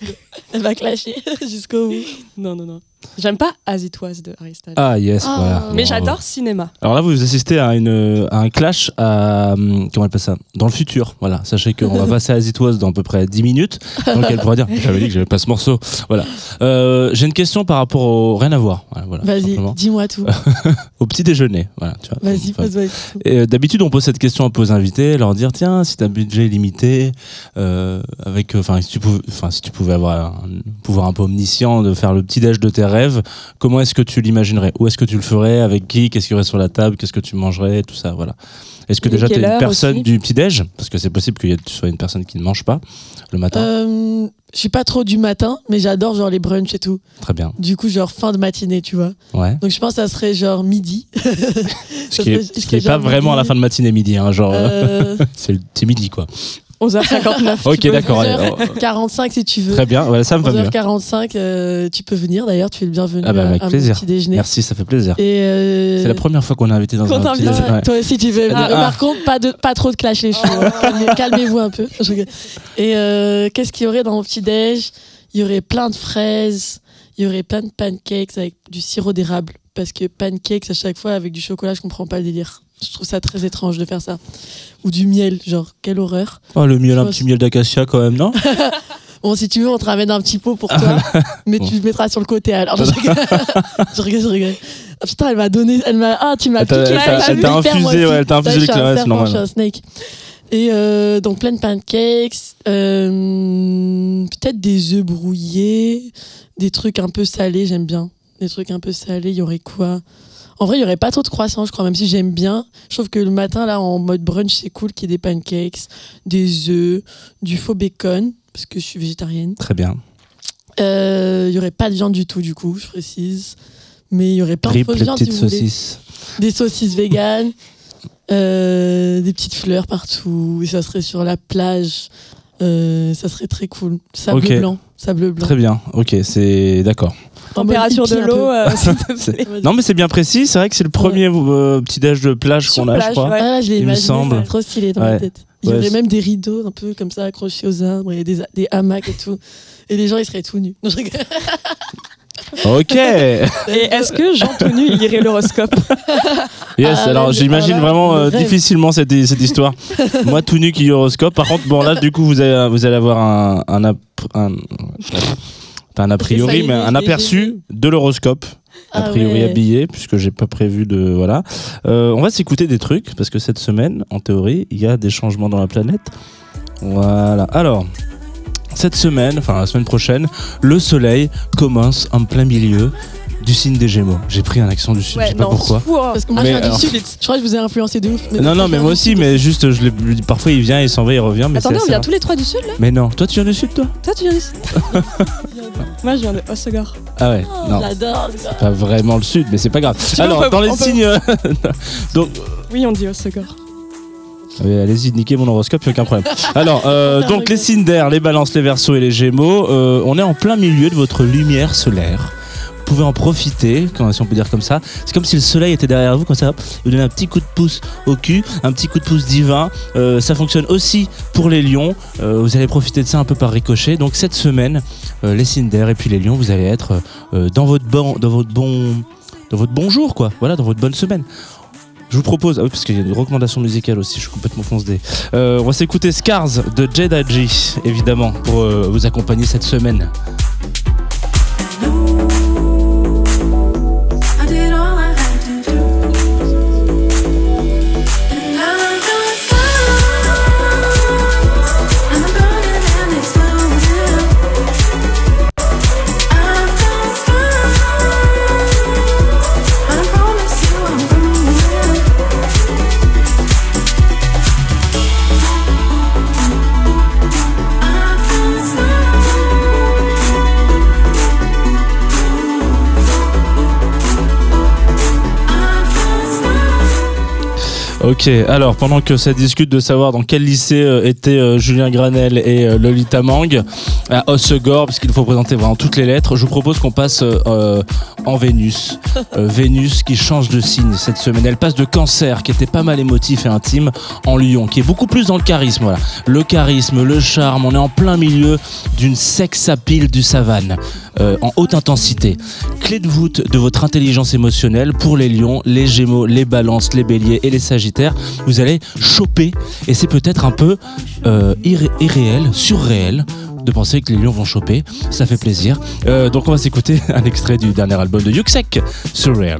Elle va clasher (laughs) jusqu'au bout. non, non, non. J'aime pas As It Was de Harry Styles. Ah yes, Ah. voilà. Mais j'adore cinéma. Alors là, vous assistez à, une, à un clash à, hum, comment elle appelle ça? Dans le futur. Voilà. Sachez qu'on va (laughs) passer à As It Was dans à peu près 10 minutes. Donc elle pourra dire (laughs) J'avais dit que j'avais pas ce morceau. Voilà. Euh, J'ai une question par rapport au. Rien à voir. Voilà, voilà, Vas-y, dis-moi tout. (laughs) Au petit déjeuner. Voilà. Vas-y, Enfin, pose-moi. Euh, D'habitude, on pose cette question un peu aux invités, leur dire tiens, si t'as un budget limité, euh, avec, enfin, si tu pouvais, si tu pouvais avoir un pouvoir un peu omniscient de faire le petit déj de tes comment est-ce que tu l'imaginerais? Où est-ce que tu le ferais? Avec qui? Qu'est-ce qu'il y aurait sur la table? Qu'est-ce que tu mangerais? Tout ça, voilà. Est-ce que déjà tu es une personne aussi? du petit déj Parce que c'est possible que tu sois une personne qui ne mange pas le matin. Euh, je suis pas trop du matin, mais j'adore genre les brunchs et tout. Très bien. Du coup, genre fin de matinée, tu vois. Ouais. Donc je pense que ça serait genre midi. (laughs) Ce qui est, ce qui est pas vraiment à la fin de matinée midi, hein, genre euh, (laughs) c'est midi quoi. 11h59. Ok, peux d'accord. allez, 11h45 si tu veux. Très bien. Voilà, ça me va mieux. 11h45, euh, tu peux venir d'ailleurs, tu es le bienvenu Ah bah, avec à, mon plaisir. petit déjeuner. Merci, ça fait plaisir. Et euh, C'est la première fois qu'on est invité dans Qu'on un petit déjeuner. Ouais. Toi aussi, tu veux. Ah. Par contre, pas, de, pas trop de clash les cheveux. hein. (laughs) Calmez- Calmez-vous un peu. Et euh, qu'est-ce qu'il y aurait dans mon petit déj Il y aurait plein de fraises, il y aurait plein de pancakes avec du sirop d'érable. Parce que pancakes à chaque fois avec du chocolat, je comprends pas le délire. Je trouve ça très étrange de faire ça. Ou du miel, genre, quelle horreur. Oh, le miel, un petit miel d'acacia quand même, non (laughs) Bon, si tu veux, on te ramène un petit pot pour toi, mais Bon. tu le mettras sur le côté. Alors, je rigole, je rigole, je rigole. Ah, putain, elle m'a donné, elle m'a, ah, tu m'as piqué. elle t'a- infusé, ouais, elle t'a infusé l'éclairage, c'est normal. Je suis un snake. Et euh, donc plein de pancakes, euh, peut-être des œufs brouillés, des trucs un peu salés, j'aime bien. Des trucs un peu salés, il y aurait quoi? En vrai, il y aurait pas trop de croissants, je crois, même si j'aime bien. Je trouve que le matin, là, en mode brunch, c'est cool qu'il y ait des pancakes, des œufs, du faux bacon, parce que je suis végétarienne. Très bien. Euh, Il y aurait pas de viande du tout, du coup, je précise. Mais il y aurait plein de Rip, fausses les viandes, si vous voulez saucisses. des saucisses véganes, euh, des petites fleurs partout. Et ça serait sur la plage. Euh, ça serait très cool. Sable blanc. Sable blanc. Très bien. Ok, c'est d'accord. Température de l'eau. euh. (laughs) Non, mais c'est bien précis. C'est vrai que c'est le premier euh, petit déj de plage qu'on a, je crois. ouais. Ah, je l'ai Il me imaginé, semble. trop stylé dans Ouais. ma tête. Il y aurait même des rideaux un peu comme ça accrochés aux arbres et des, des hamacs et tout. Et les gens, ils seraient tout nus. Non, je rigole. (laughs) Ok. Et est-ce que Jean tout nu il lirait l'horoscope Yes. Ah, alors j'imagine vraiment euh, difficilement cette, cette histoire. Moi, tout nu qui horoscope. Par contre, bon là, du coup, vous allez vous allez avoir un un, un- pas un a priori, Ça mais un aperçu de l'horoscope. A Ah priori ouais. habillé, puisque j'ai pas prévu de voilà. Euh, on va s'écouter des trucs parce que cette semaine, en théorie, il y a des changements dans la planète. Voilà. Alors, cette semaine, enfin la semaine prochaine, le Soleil commence en plein milieu du signe des Gémeaux. J'ai pris un accent du Sud, je sais pas pourquoi. Wow. Parce que moi, Mais je viens alors- du Sud. Je crois que je vous ai influencé de ouf. mais Non, non, mais moi du aussi, Sud. mais juste, je l'ai- parfois il vient, il s'en va, il revient, mais Attendez, c'est on vient rare. tous les trois du Sud là Mais non, toi tu viens du Sud, toi? Toi, tu viens d'ici (laughs) Moi, je viens de Osogor. Ah ouais, Oh, non. J'adore ça. Pas vraiment le Sud, mais c'est pas grave. Alors, dans les signes. (laughs) Donc, Oui, on dit Osogor. Allez-y, niquez mon horoscope, y a aucun problème. Alors, euh, donc les signes d'air, les balances, les versos et les gémeaux, euh, on est en plein milieu de votre lumière solaire. Vous pouvez en profiter, si on peut dire comme ça. C'est comme si le soleil était derrière vous, comme ça, il vous donne un petit coup de pouce au cul, un petit coup de pouce divin. Euh, ça fonctionne aussi pour les lions. Vous allez profiter de ça un peu par ricochet. Donc cette semaine, les signes d'air et puis les lions, vous allez être dans votre bon, dans votre bon, dans votre bon jour, quoi. Voilà, dans votre bonne semaine. Je vous propose, ah oui, parce qu'il y a une recommandation musicale aussi, je suis complètement fonce des. Euh, on va s'écouter Scars de Jedi évidemment, pour euh, vous accompagner cette semaine. Ok, alors pendant que ça discute de savoir dans quel lycée euh, étaient euh, Julien Granel et euh, Lolita Mang à Hossegor, parce qu'il faut présenter vraiment toutes les lettres, je vous propose qu'on passe euh, euh, en Vénus. (laughs) Euh, Vénus qui change de signe cette semaine. Elle passe de cancer, qui était pas mal émotif et intime, en lion, qui est beaucoup plus dans le charisme. Voilà. Le charisme, le charme, on est en plein milieu d'une sexapile du savane, euh, en haute intensité. Clé de voûte de votre intelligence émotionnelle pour les lions, les gémeaux, les balances, les béliers et les sagittaires. Vous allez choper, et c'est peut-être un peu irré- irréel, surréel de penser que les lions vont choper. Ça fait plaisir. Euh, donc on va s'écouter (laughs) un extrait du dernier album de Yuxek, Surreal.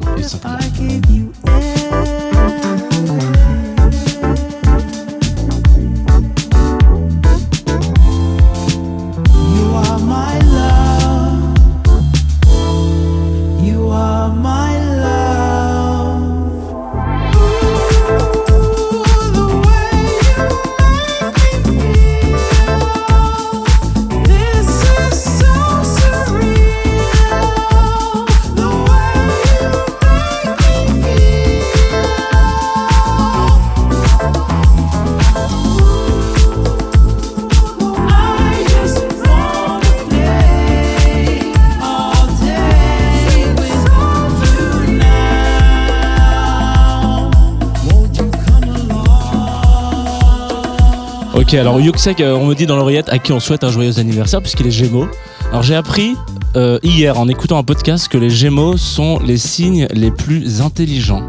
Ok, alors Yuxek, euh, on me dit dans l'oreillette à qui on souhaite un joyeux anniversaire puisqu'il est Gémeaux. Alors j'ai appris euh, hier en écoutant un podcast que les Gémeaux sont les signes les plus intelligents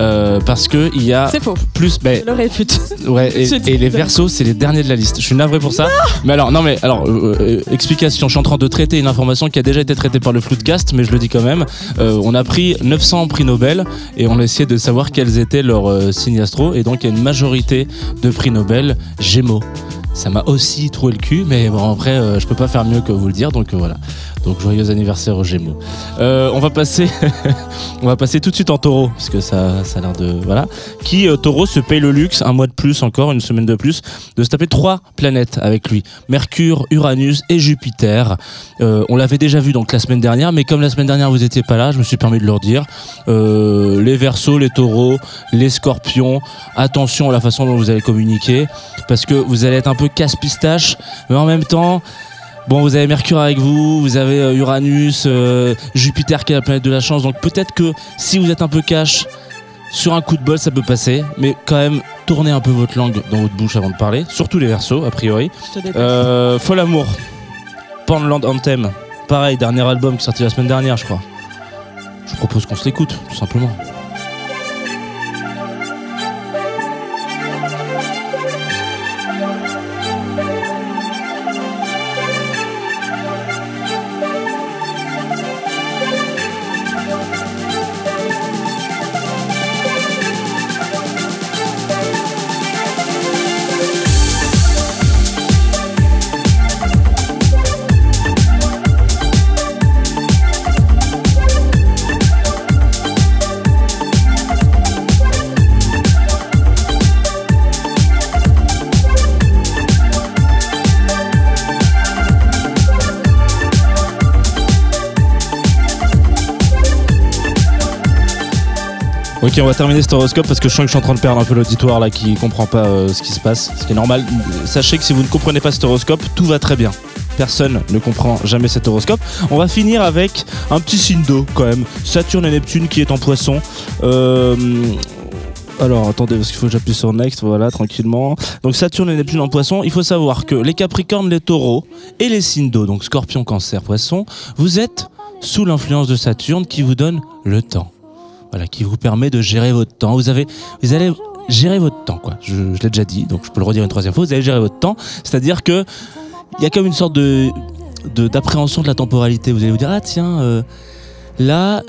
Euh, parce que il y a faux. plus. ben, Je le. (laughs) Ouais, et, les versos, c'est les derniers de la liste. Je suis navré pour ça. mais alors, non, mais alors, euh, explication. Je suis en train de traiter une information qui a déjà été traitée par le Floodcast, mais je le dis quand même. On a pris 900 prix Nobel et on a essayé de savoir quels étaient leurs signes astro. Et donc, il y a une majorité de prix Nobel Gémeaux. Ça m'a aussi trouvé le cul, mais bon, après, euh, je peux pas faire mieux que vous le dire, donc euh, voilà. Donc joyeux anniversaire aux Gémeaux. Euh, on va passer, (laughs) on va passer tout de suite en Taureau, parce que ça, ça a l'air de voilà. Qui euh, Taureau se paye le luxe un mois de plus encore, une semaine de plus, de se taper trois planètes avec lui Mercure, Uranus et Jupiter. Euh, on l'avait déjà vu donc la semaine dernière, mais comme la semaine dernière vous étiez pas là, je me suis permis de leur dire. Euh, les Verseaux, les Taureaux, les Scorpions, attention à la façon dont vous allez communiquer, parce que vous allez être un peu casse-pistache, mais en même temps. Bon, vous avez Mercure avec vous, vous avez euh, Uranus, euh, Jupiter qui est la planète de la chance. Donc peut-être que si vous êtes un peu cash, sur un coup de bol, ça peut passer. Mais quand même, tournez un peu votre langue dans votre bouche avant de parler. Surtout les versos, a priori. Euh, Fol Amour, Pornland Anthem. Pareil, dernier album qui est sorti la semaine dernière, je crois. Je propose qu'on se l'écoute, tout simplement. Ok, on va terminer cet horoscope parce que je sens que je suis en train de perdre un peu l'auditoire là qui comprend pas euh, ce qui se passe. Ce qui est normal. Sachez que si vous ne comprenez pas cet horoscope, tout va très bien. Personne ne comprend jamais cet horoscope. On va finir avec un petit signe d'eau quand même. Saturne et Neptune qui est en poisson. Euh, alors attendez parce qu'il faut que j'appuie sur Next, voilà, tranquillement. Donc Saturne et Neptune en poisson, il faut savoir que les Capricornes, les Taureaux et les signes d'eau, donc Scorpion, Cancer, Poisson, vous êtes sous l'influence de Saturne qui vous donne le temps. Voilà, qui vous permet de gérer votre temps. Vous avez, vous allez gérer votre temps, quoi. Je, je l'ai déjà dit, donc je peux le redire une troisième fois. Vous allez gérer votre temps, c'est-à-dire que il y a comme une sorte de de- d'appréhension de, la temporalité. Vous allez vous dire ah tiens euh, là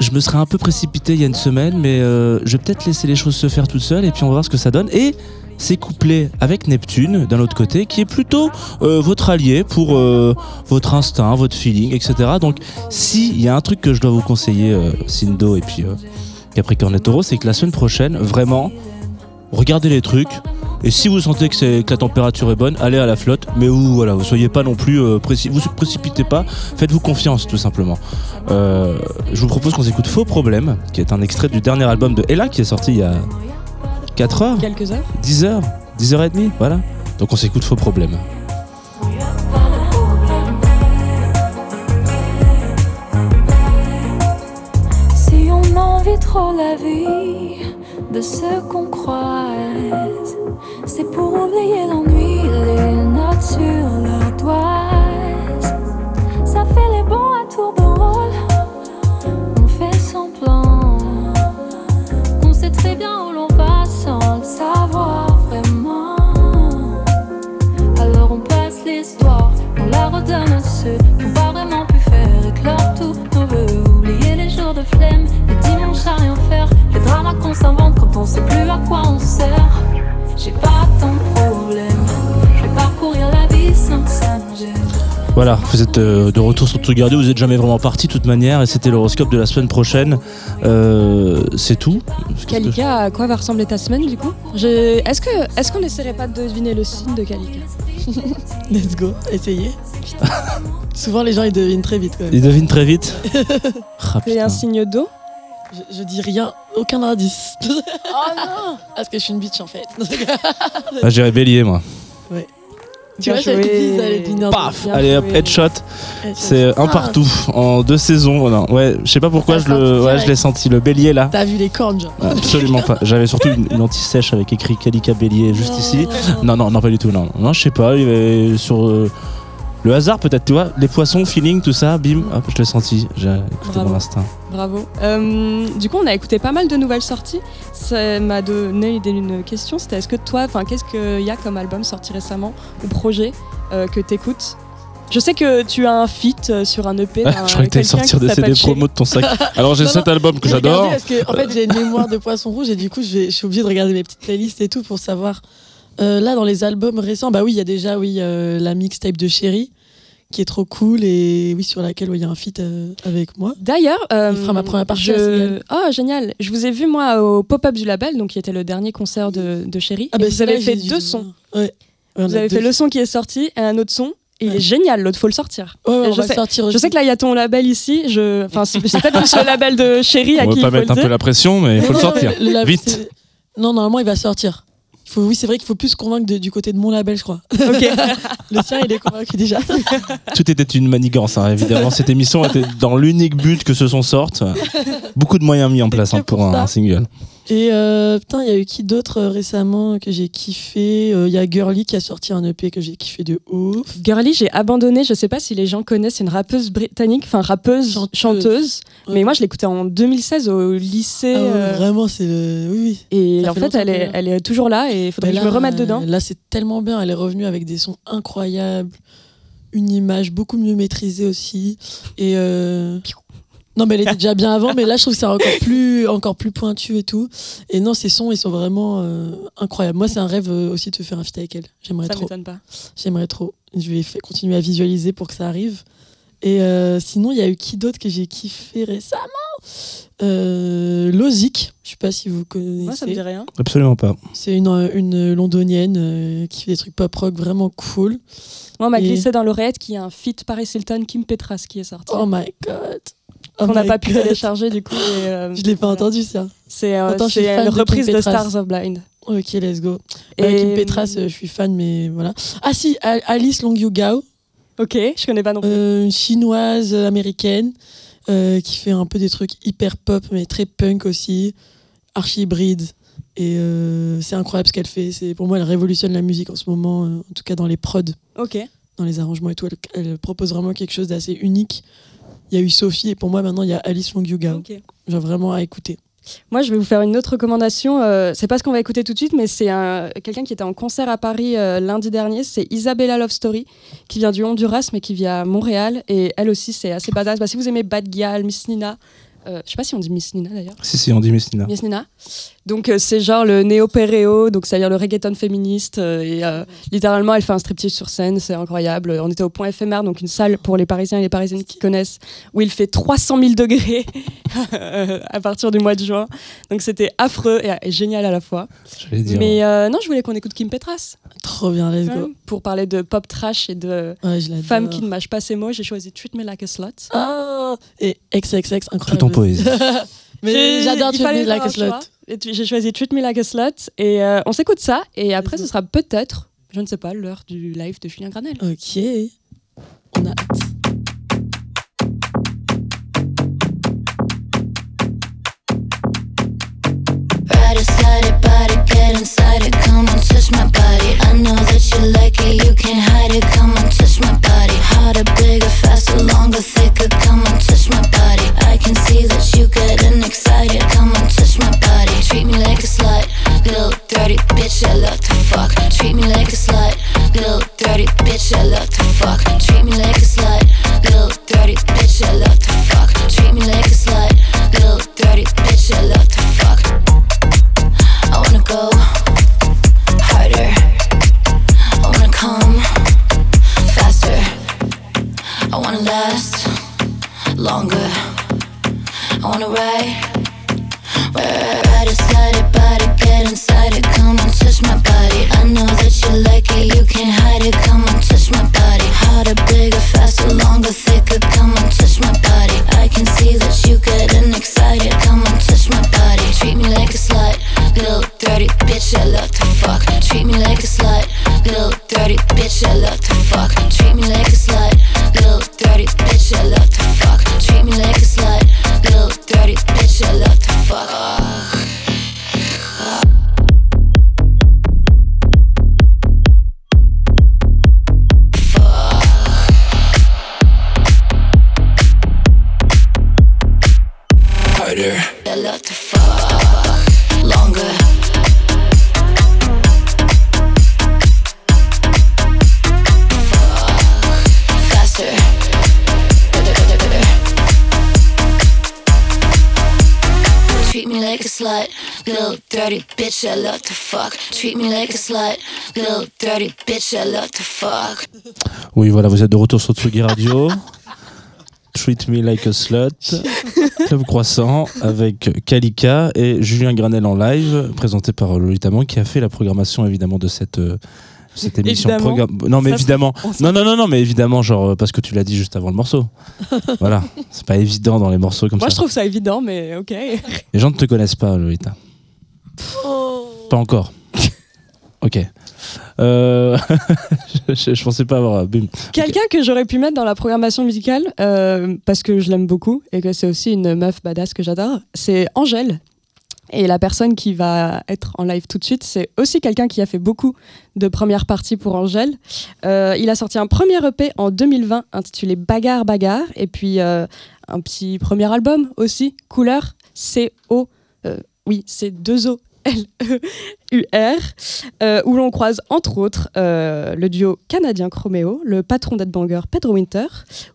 je me serais un peu précipité il y a une semaine, mais euh, je vais peut-être laisser les choses se faire toutes seules et puis on va voir ce que ça donne. Et c'est couplé avec Neptune d'un autre côté, qui est plutôt euh, votre allié pour euh, votre instinct, votre feeling, etc. Donc, s'il y a un truc que je dois vous conseiller, euh, Sindo et puis Capricorne et Taureau, c'est que la semaine prochaine, vraiment, regardez les trucs. Et si vous sentez que, la température est bonne, allez à la flotte. Mais vous, voilà, vous soyez pas non plus précis, vous précipitez pas. Faites-vous confiance, tout simplement. Je vous propose qu'on écoute Faux Problème, qui est un extrait du dernier album de Ella qui est sorti il y a 4 heures, Quelques heures 10 heures, 10 heures et demie, voilà. Donc on s'écoute Faux Problème. Si on envie trop la vie de ce qu'on croise, c'est pour oublier l'ennui, les notes sur la toise. Ça fait les bons à tour de rôle, on fait semblant qu'on sait très bien où l'on on la redonne à ceux qui n'ont pas vraiment pu faire éclore tout. On veut oublier les jours de flemme, les dimanches à rien faire, les dramas qu'on s'invente quand on sait plus à quoi on sert. J'ai pas tant de problèmes, je vais parcourir la vie sans que ça me gêne. Voilà, vous êtes euh, de retour sur Tout Garder, vous êtes jamais vraiment parti de toute manière, et c'était l'horoscope de la semaine prochaine. Euh, c'est tout. Qu'est-ce que- Kalika, à quoi va ressembler ta semaine du coup? Je- Est-ce que est-ce qu'on essaierait pas de deviner le signe de Kalika? (laughs) Let's go, essayez. (laughs) Souvent, les gens, ils devinent très vite quand même. Il devine très vite. (laughs) Ah, C'est un signe d'eau? Je, je dis rien, aucun indice. Oh non Parce que je suis une bitch en fait. Ah, J'irais bélier, moi. Tu vois, j'avais joué. dit, Paf Allez hop, headshot. C'est un Ah, partout en deux saisons. Non, ouais, je sais pas pourquoi je le, ouais, je l'ai senti. Le bélier là. T'as vu les cornes, genre. Absolument pas. J'avais surtout une, une anti-sèche avec écrit Kalika Bélier juste Non. ici. Non, non, non, pas du tout. Non, non je sais pas. Il y avait sur euh, le hasard peut-être, tu vois. Les poissons, feeling, tout ça, bim, hop, je l'ai senti. J'ai écouté Bravo. mon instinct. Bravo. Euh, du coup, on a écouté pas mal de nouvelles sorties. Ça m'a donné d'une question. C'était est-ce que toi, enfin, qu'est-ce qu'il y a comme album sorti récemment ou projet euh, que t'écoutes? Je sais que tu as un feat euh, sur un EP. d'un- je croyais que t'allais sortir des CD promo de ton sac. Alors j'ai cet album que j'adore. Parce que, en fait, j'ai une mémoire de poisson rouge et du coup, je, suis obligée de regarder mes petites playlists et tout pour savoir. Euh, là, dans les albums récents, bah oui, il y a déjà oui, euh, la mixtape de Chéri qui est trop cool et oui, sur laquelle ouais, il y a un feat euh, avec moi. D'ailleurs, euh, Il fera ma première partie je- à Cigale. Oh, génial. Je vous ai vu, moi, au pop-up du label, donc qui était le dernier concert de, de Chéri. Ah bah, vous avez là, fait deux sons. Ouais. Ouais, on Vous avez deux- fait le son qui est sorti et un autre son. Il Ouais. est génial, l'autre, faut le sortir. On je va sais- sortir Je sais que là, il y a ton label ici. Je... Enfin, c'est peut-être plus (laughs) le label de Chéri à On qui va il pas faut mettre un peu la pression, mais il faut le sortir. le Vite. Non, normalement, il va sortir. Faut, oui, c'est vrai qu'il faut plus convaincre de- du côté de mon label, je crois. (laughs) Le sien, il est convaincu déjà. Tout était une manigance, hein, évidemment. Cette émission était dans l'unique but que ce son sorte. Beaucoup de moyens mis en place hein, pour pour un ça. single. Et euh, putain, il y a eu qui d'autre euh, récemment que j'ai kiffé? Euh, Il y a Girly qui a sorti un EP que j'ai kiffé de ouf. Girly, j'ai abandonné. Je sais pas si les gens connaissent. C'est une rappeuse britannique, enfin rappeuse, Chanteuse. chanteuse. Ouais. Mais moi, je l'écoutais en 2016 au lycée. Ah ouais, Vraiment, c'est le. Oui, oui. et ça en fait elle est, elle toujours là et il faudrait que je me remette dedans. Là, c'est tellement bien. Elle est revenue avec des sons incroyables, une image beaucoup mieux maîtrisée aussi. Et. Non, mais elle était déjà bien avant, mais là, je trouve que c'est encore (laughs) plus, encore plus pointu et tout. Et non, ces sons, ils sont vraiment euh, incroyables. Moi, c'est un rêve euh, aussi de faire un feat avec elle. J'aimerais Ça trop. m'étonne pas. J'aimerais trop. Je vais continuer à visualiser pour que ça arrive. Et euh, sinon, il y a eu qui d'autre que j'ai kiffé récemment? Euh, Lozic. Je sais pas si vous connaissez. Moi, ça me dit rien. Absolument pas. C'est une, une londonienne euh, qui fait des trucs pop rock vraiment cool. Moi, on m'a Et- glissé dans l'oreillette qu'il y a un feat Paris Hilton Kim Petras qui est sorti. Oh my god. Oh qu'on n'a pas pu télécharger du coup. et, euh, Je l'ai pas voilà. entendu ça. C'est euh, fan une reprise de. Stars of Blind. Ok, let's go. Et Kim Petras, euh, je suis fan, mais voilà. Ah si, Alice Long Yu Gao, Ok, je connais pas non plus. euh, une chinoise euh, américaine euh, qui fait un peu des trucs hyper pop, mais très punk aussi, archi hybride. Et euh, c'est incroyable ce qu'elle fait. C'est pour moi, elle révolutionne la musique en ce moment, euh, en tout cas dans les prods, Ok. dans les arrangements et tout. Elle, elle propose vraiment quelque chose d'assez unique. Il y a eu Sophie et pour moi maintenant il y a Alice Long Yu Gao. ok. Genre vraiment à écouter. Moi, je vais vous faire une autre recommandation. euh, c'est pas ce qu'on va écouter tout de suite, mais c'est un- quelqu'un qui était en concert à Paris euh, lundi dernier. C'est Isabella Love Story, qui vient du Honduras, mais qui vit à Montréal. Et elle aussi, c'est assez badass. Bah, si vous aimez Bad Gyal, Miss Nina, euh, je sais pas si on dit Miss Nina d'ailleurs. Si, si, on dit Messina. Miss Nina. Donc euh, c'est genre le néo-péréo, donc c'est-à-dire le reggaeton féministe. euh, et euh, littéralement, elle fait un striptease sur scène, c'est incroyable. On était au point éphémère, donc une salle pour les Parisiens et les Parisiennes qui connaissent, où il fait 300 000 degrés (laughs) à partir du mois de juin. Donc c'était affreux et, et génial à la fois. Dire. Mais euh, non, je voulais qu'on écoute Kim Petras Trop bien, let's go. même, pour parler de pop trash et de Ouais, femmes qui ne mâchent pas ses mots. J'ai choisi Treat Me Like a Slut. Ah Et XXX, incroyable. Tout en poésie. (laughs) Mais J'ai- j'adore Treat Me Like a Slut. J'ai choisi Treat Me Like a Slut et euh, on s'écoute ça et après ce sera peut-être, je ne sais pas, l'heure du live de Julien Granel. Ok. On a hâte. It, it, body, get inside it. Come on, touch my body. I know that you like it, you can't hide it. Come on, touch my body. Harder, bigger, faster, longer, thicker. Come on, touch my body. I can see that you getting excited. Come on, touch my body. Treat me like a slut, little dirty bitch. I love to fuck. Treat me like a slut, little dirty bitch. I love to fuck. Treat me like a slut, little dirty bitch. I love to fuck. Treat me like a slut, little dirty bitch. I love to fuck. Last longer. I wanna ride, ride it, slide it, get inside it. Come on, touch my body. I know that you like it, you can't hide it. Come on, touch my body. Harder, bigger, faster, longer, thicker. Come on, touch my body. I can see that you getting excited. Come on, touch my body. Treat me like a slut, little dirty bitch. I love to fuck. Treat me like a slut, little dirty bitch. I love to fuck. Treat dirty bitch. I love to fuck. Treat me like a slut, little dirty bitch. I love to fuck. Oui, voilà, vous êtes de retour sur Tsugi Radio. Treat Me Like a Slut, Club Croissant, avec Kalika et Julien Granel en live, présenté par Lolita Mang, qui a fait la programmation évidemment de cette, euh, cette émission. Évidemment. Non, mais Ça, évidemment. Non, non, non, non, mais évidemment, genre, parce que tu l'as dit juste avant le morceau. voilà, c'est pas évident dans les morceaux comme Moi, je ça. trouve ça évident, mais ok. Les gens ne te connaissent pas, Lolita. Pas encore. (laughs) ok. Euh, (laughs) je, je pensais pas avoir. bim. Quelqu'un que j'aurais pu mettre dans la programmation musicale, euh, parce que je l'aime beaucoup et que c'est aussi une meuf badass que j'adore, c'est Angèle. Et la personne qui va être en live tout de suite, c'est aussi quelqu'un qui a fait beaucoup de premières parties pour Angèle. Euh, il a sorti un premier EP en 2020 intitulé Bagarre Bagarre, et puis euh, un petit premier album aussi, Couleur, C-O, euh, oui, c'est 2 O. L-E-U-R, euh, où l'on croise entre autres euh, le duo canadien Chroméo, le patron d'Headbanger Pedro Winter,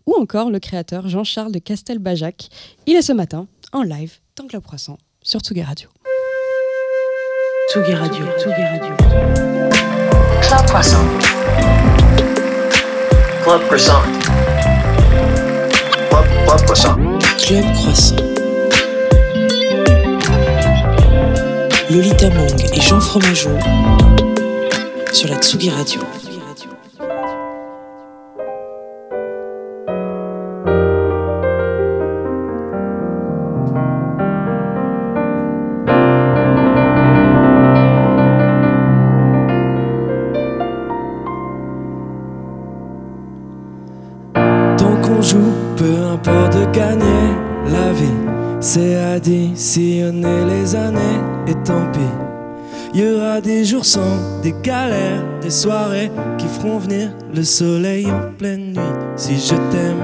ou encore le créateur Jean-Charles de Castelbajac. Il est ce matin en live dans Club Croissant sur Tsugi Radio. Tsugi Radio. Tsugi Radio. Club Croissant. Club Croissant. Club, Club Croissant. Club Croissant. Lolita Mang et Jean Fromageau sur la Tsugi Radio. Tant qu'on joue, peu importe de gagner la vie, c'est additionner les années et tant pis. Y aura des jours sans, des galères, des soirées qui feront venir le soleil en pleine nuit. Si je t'aime,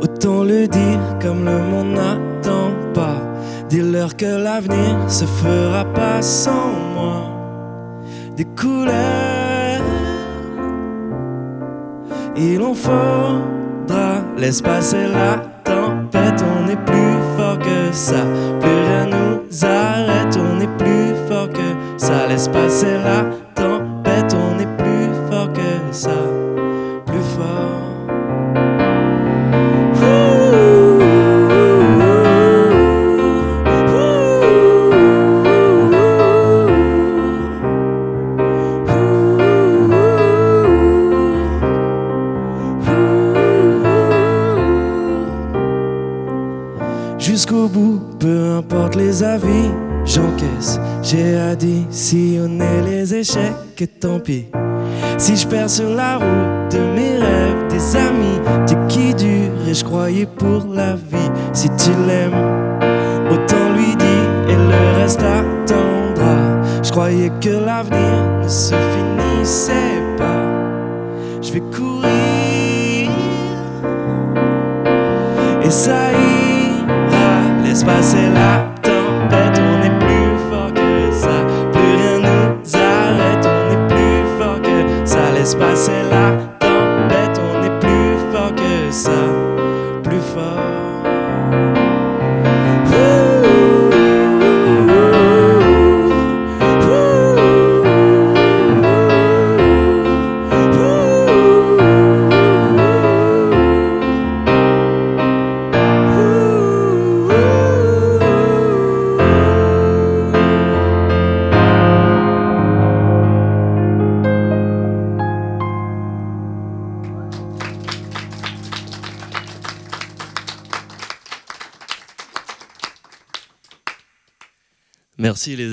autant le dire comme le monde n'attend pas. Dis-leur que l'avenir se fera pas sans moi. Des couleurs, il en faudra. Laisse passer la tempête, on est plus que ça. Plus rien nous arrête, on est plus fort que ça. Laisse passer la tempête, les avis, j'encaisse. J'ai additionné les échecs et tant pis. Si je perds sur la route de mes rêves, des amis, t'es qui dure et je croyais pour la vie. Si tu l'aimes, autant lui dire et le reste attendra. Je croyais que l'avenir ne se finissait pas. Je vais courir et ça ira. Laisse passer la on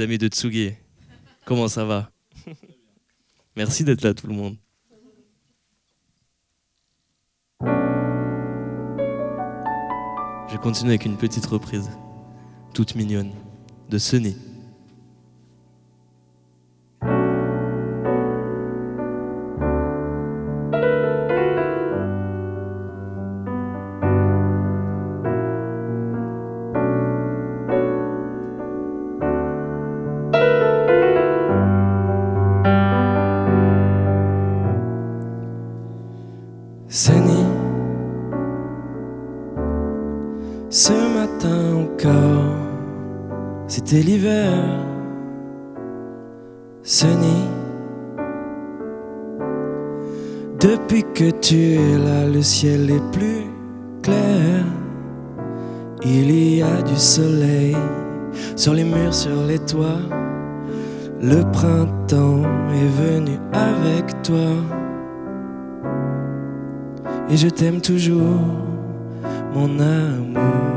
de Tsugi. Comment ça va? Merci d'être là tout le monde. Je continue avec une petite reprise, toute mignonne, de. Sunny. Sur les murs, sur les toits. Le printemps est venu avec toi. Et je t'aime toujours, mon amour.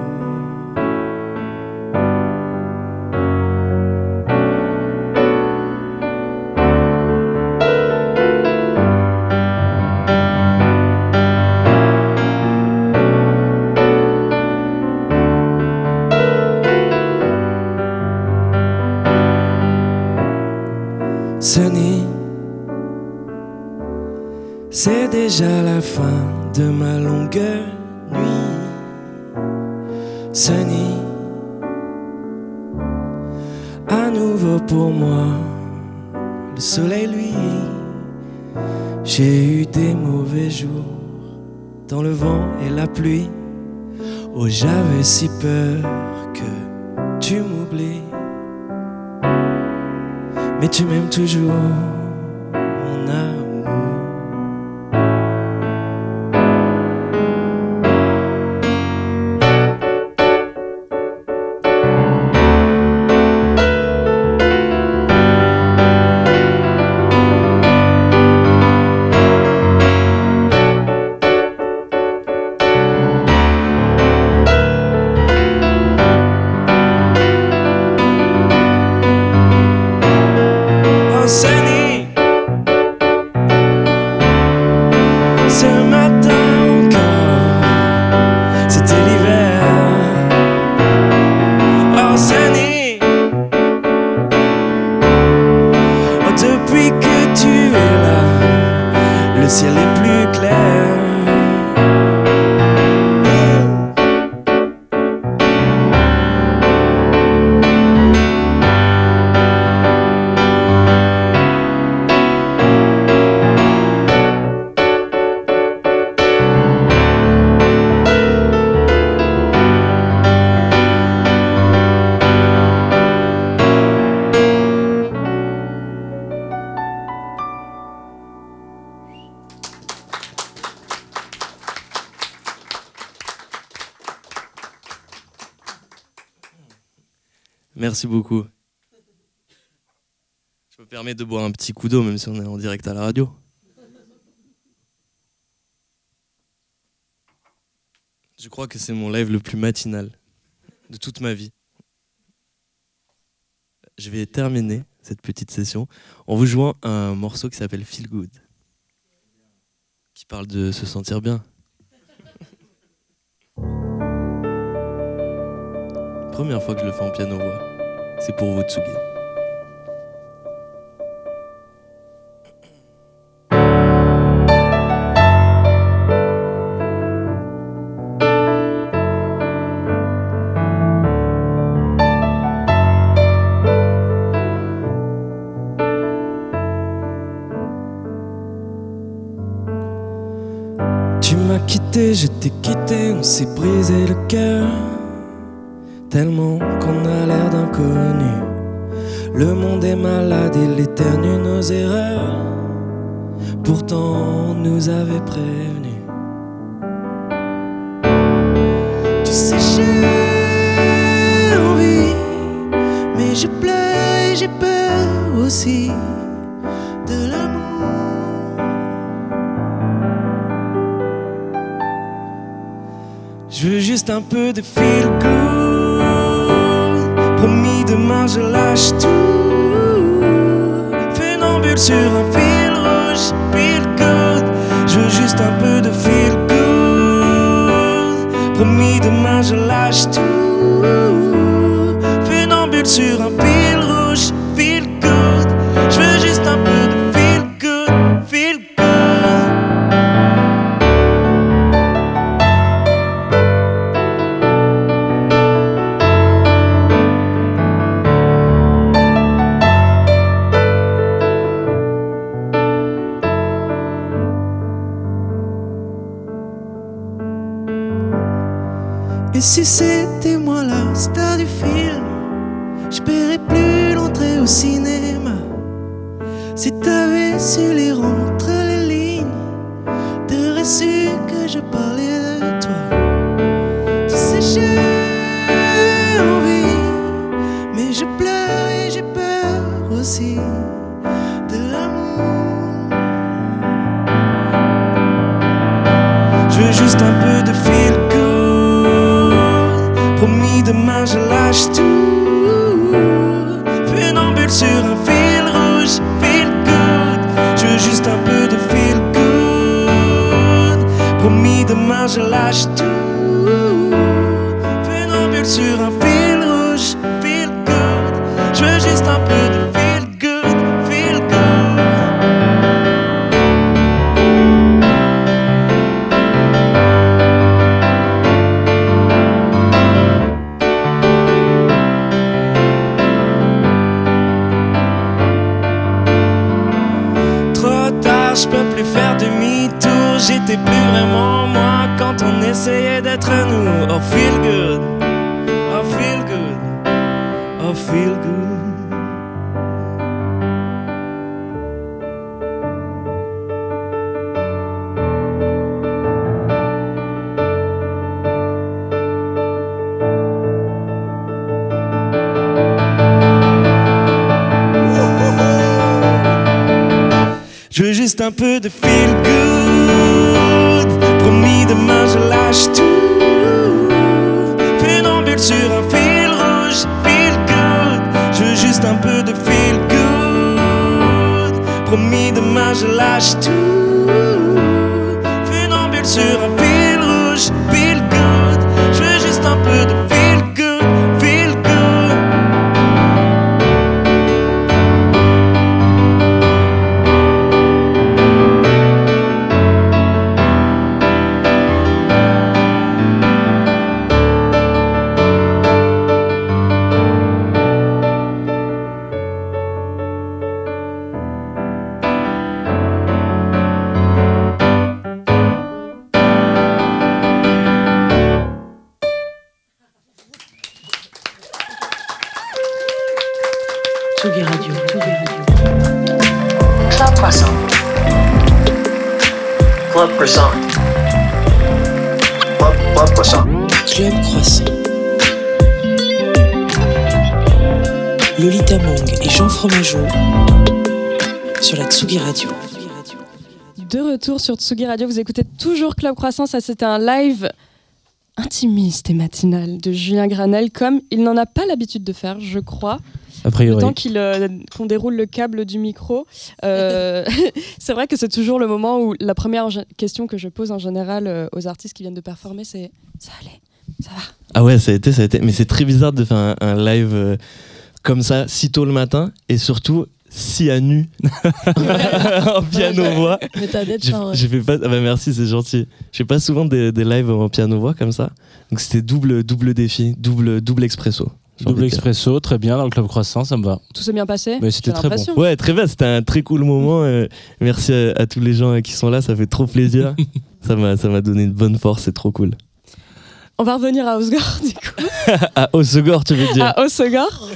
J'avais si peur que tu m'oublies. Mais tu m'aimes toujours, mon amour. Merci beaucoup. Je me permets de boire un petit coup d'eau, même si on est en direct à la radio. Je crois que c'est mon live le plus matinal de toute ma vie. Je vais terminer cette petite session en vous jouant un morceau qui s'appelle Feel Good, qui parle de se sentir bien. Première fois que je le fais en piano-voix, c'est pour vous, Tsugi. Tu m'as quitté, je t'ai quitté, on s'est brisé le cœur. Tellement qu'on a l'air d'inconnu. Le monde est malade, il éternue nos erreurs. Pourtant, on nous avait prévenus. Promis, demain je lâche tout. Funambule sur un fil rouge, feel good. Je veux juste un peu de feel good. Promis, demain je lâche tout. Si c'était sur Tsugi Radio, vous écoutez toujours Club Croissance. Ça, c'était un live intimiste et matinal de Julien Granel, comme il n'en a pas l'habitude de faire, je crois. A Le temps qu'il, euh, qu'on déroule le câble du micro. Euh, (laughs) c'est vrai que c'est toujours le moment où la première question que je pose en général euh, aux artistes qui viennent de performer, c'est ça allait, ça va. Ah ouais, ça a été, ça a été. Mais c'est très bizarre de faire un, un live comme ça, si tôt le matin, et surtout si à nu, en piano-voix. Mais t'as d'être J'ai fait pas. Ah bah merci, c'est gentil. Je fais pas souvent des, des lives en piano-voix comme ça. Donc c'était double, double défi, double, double expresso. Double expresso, très bien, dans le club croissant, ça me va. Tout s'est bien passé Mais c'était très bon. Ouais, très bien, c'était un très cool moment. euh, merci à, à tous les gens euh, qui sont là, ça fait trop plaisir. (laughs) ça m'a ça m'a donné une bonne force, c'est trop cool. On va revenir à Osgore, (laughs) du coup. (laughs) à Osegor, tu veux dire À Osgore.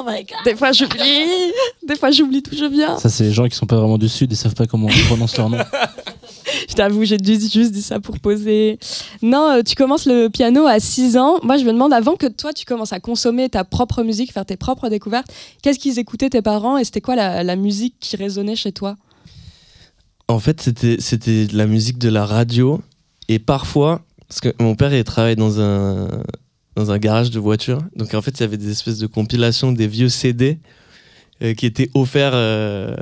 Oh my god. Des fois, j'oublie. Des fois, j'oublie tout, je viens. Ça, c'est les gens qui sont pas vraiment du sud, ils savent pas comment on prononce leur nom. (laughs) Je t'avoue, j'ai juste dit ça pour poser. Non, euh, tu commences le piano à 6 ans. Moi, je me demande, avant que toi, tu commences à consommer ta propre musique, faire tes propres découvertes, qu'est-ce qu'ils écoutaient tes parents et c'était quoi la, la musique qui résonnait chez toi? En fait, c'était la musique de la radio. Et parfois, parce que mon père, il travaille dans un, dans un garage de voitures. Donc en fait, il y avait des espèces de compilations des vieux CD euh, qui étaient offerts, euh,